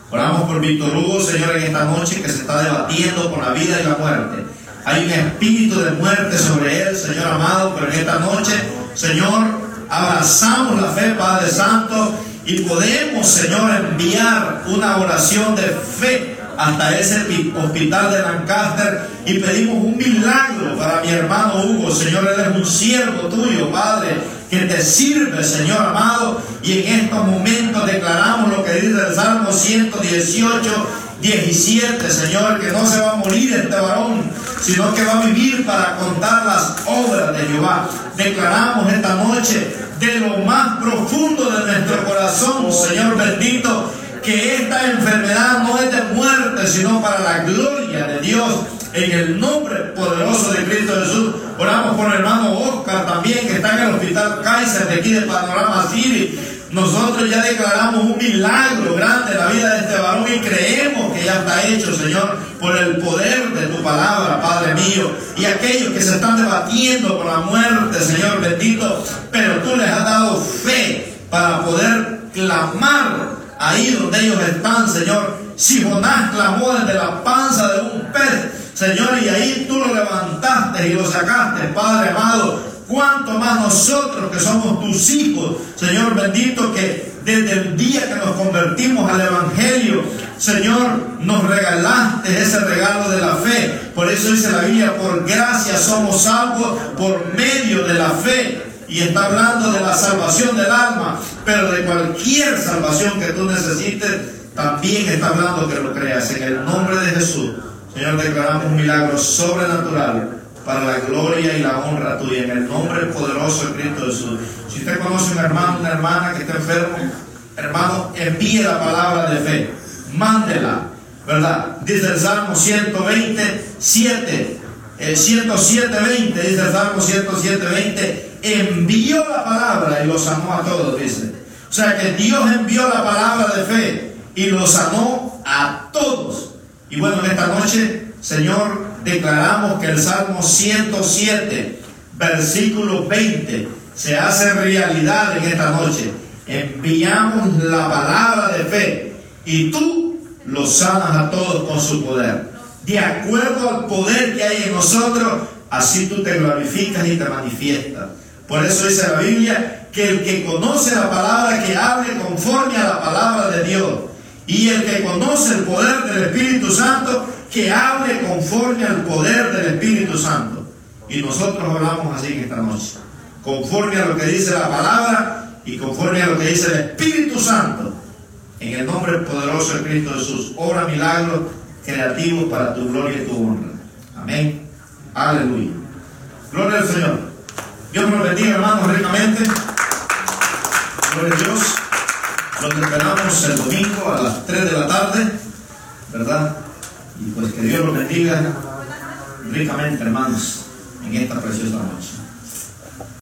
Oramos por Víctor Hugo, Señor, en esta noche que se está debatiendo con la vida y la muerte. Hay un espíritu de muerte sobre él, Señor amado, pero en esta noche, Señor, abrazamos la fe, Padre Santo, y podemos, Señor, enviar una oración de fe hasta ese hospital de Lancaster y pedimos un milagro para mi hermano Hugo. Señor, él es un siervo tuyo, Padre, que te sirve, Señor amado. Y en estos momentos declaramos lo que dice el Salmo 118, 17, Señor, que no se va a morir este varón, sino que va a vivir para contar las obras de Jehová. Declaramos esta noche de lo más profundo de nuestro corazón, Señor bendito, que esta enfermedad no es de muerte, sino para la gloria de Dios. En el nombre poderoso de Cristo Jesús, oramos por el hermano Oscar también, que está en el hospital Kaiser de aquí de Panorama City. Nosotros ya declaramos un milagro grande en la vida de este varón y creemos que ya está hecho, Señor, por el poder de tu palabra, Padre mío. Y aquellos que se están debatiendo por la muerte, Señor bendito, pero tú les has dado fe para poder clamar ahí donde ellos están, Señor. Si clamó desde la panza de un pez, Señor, y ahí tú lo levantaste y lo sacaste, Padre amado. Cuanto más nosotros que somos tus hijos, Señor bendito, que desde el día que nos convertimos al Evangelio, Señor, nos regalaste ese regalo de la fe. Por eso dice la Biblia, por gracia somos salvos por medio de la fe y está hablando de la salvación del alma, pero de cualquier salvación que tú necesites, también está hablando que lo creas. En el nombre de Jesús, Señor, declaramos un milagro sobrenatural para la gloria y la honra tuya, en el nombre poderoso de Cristo Jesús. Si usted conoce un hermano, una hermana que está enfermo, hermano, envíe la palabra de fe, mándela, ¿verdad? Dice el Salmo 127, el 107, 20, dice el Salmo 107, 20 envió la palabra y lo sanó a todos, dice. O sea que Dios envió la palabra de fe y lo sanó a todos. Y bueno, en esta noche, Señor, declaramos que el Salmo 107, versículo 20, se hace realidad en esta noche. Enviamos la palabra de fe y tú lo sanas a todos con su poder. De acuerdo al poder que hay en nosotros, así tú te glorificas y te manifiestas. Por eso dice la Biblia que el que conoce la palabra, que hable conforme a la palabra de Dios. Y el que conoce el poder del Espíritu Santo, que hable conforme al poder del Espíritu Santo. Y nosotros hablamos así en esta noche. Conforme a lo que dice la palabra y conforme a lo que dice el Espíritu Santo. En el nombre poderoso de Cristo Jesús. Obra milagros creativos para tu gloria y tu honra. Amén. Aleluya. Gloria al Señor. Dios nos bendiga, hermanos, ricamente. Gloria a Dios. Los esperamos el domingo a las 3 de la tarde, ¿verdad? Y pues que Dios los bendiga ricamente, hermanos, en esta preciosa noche.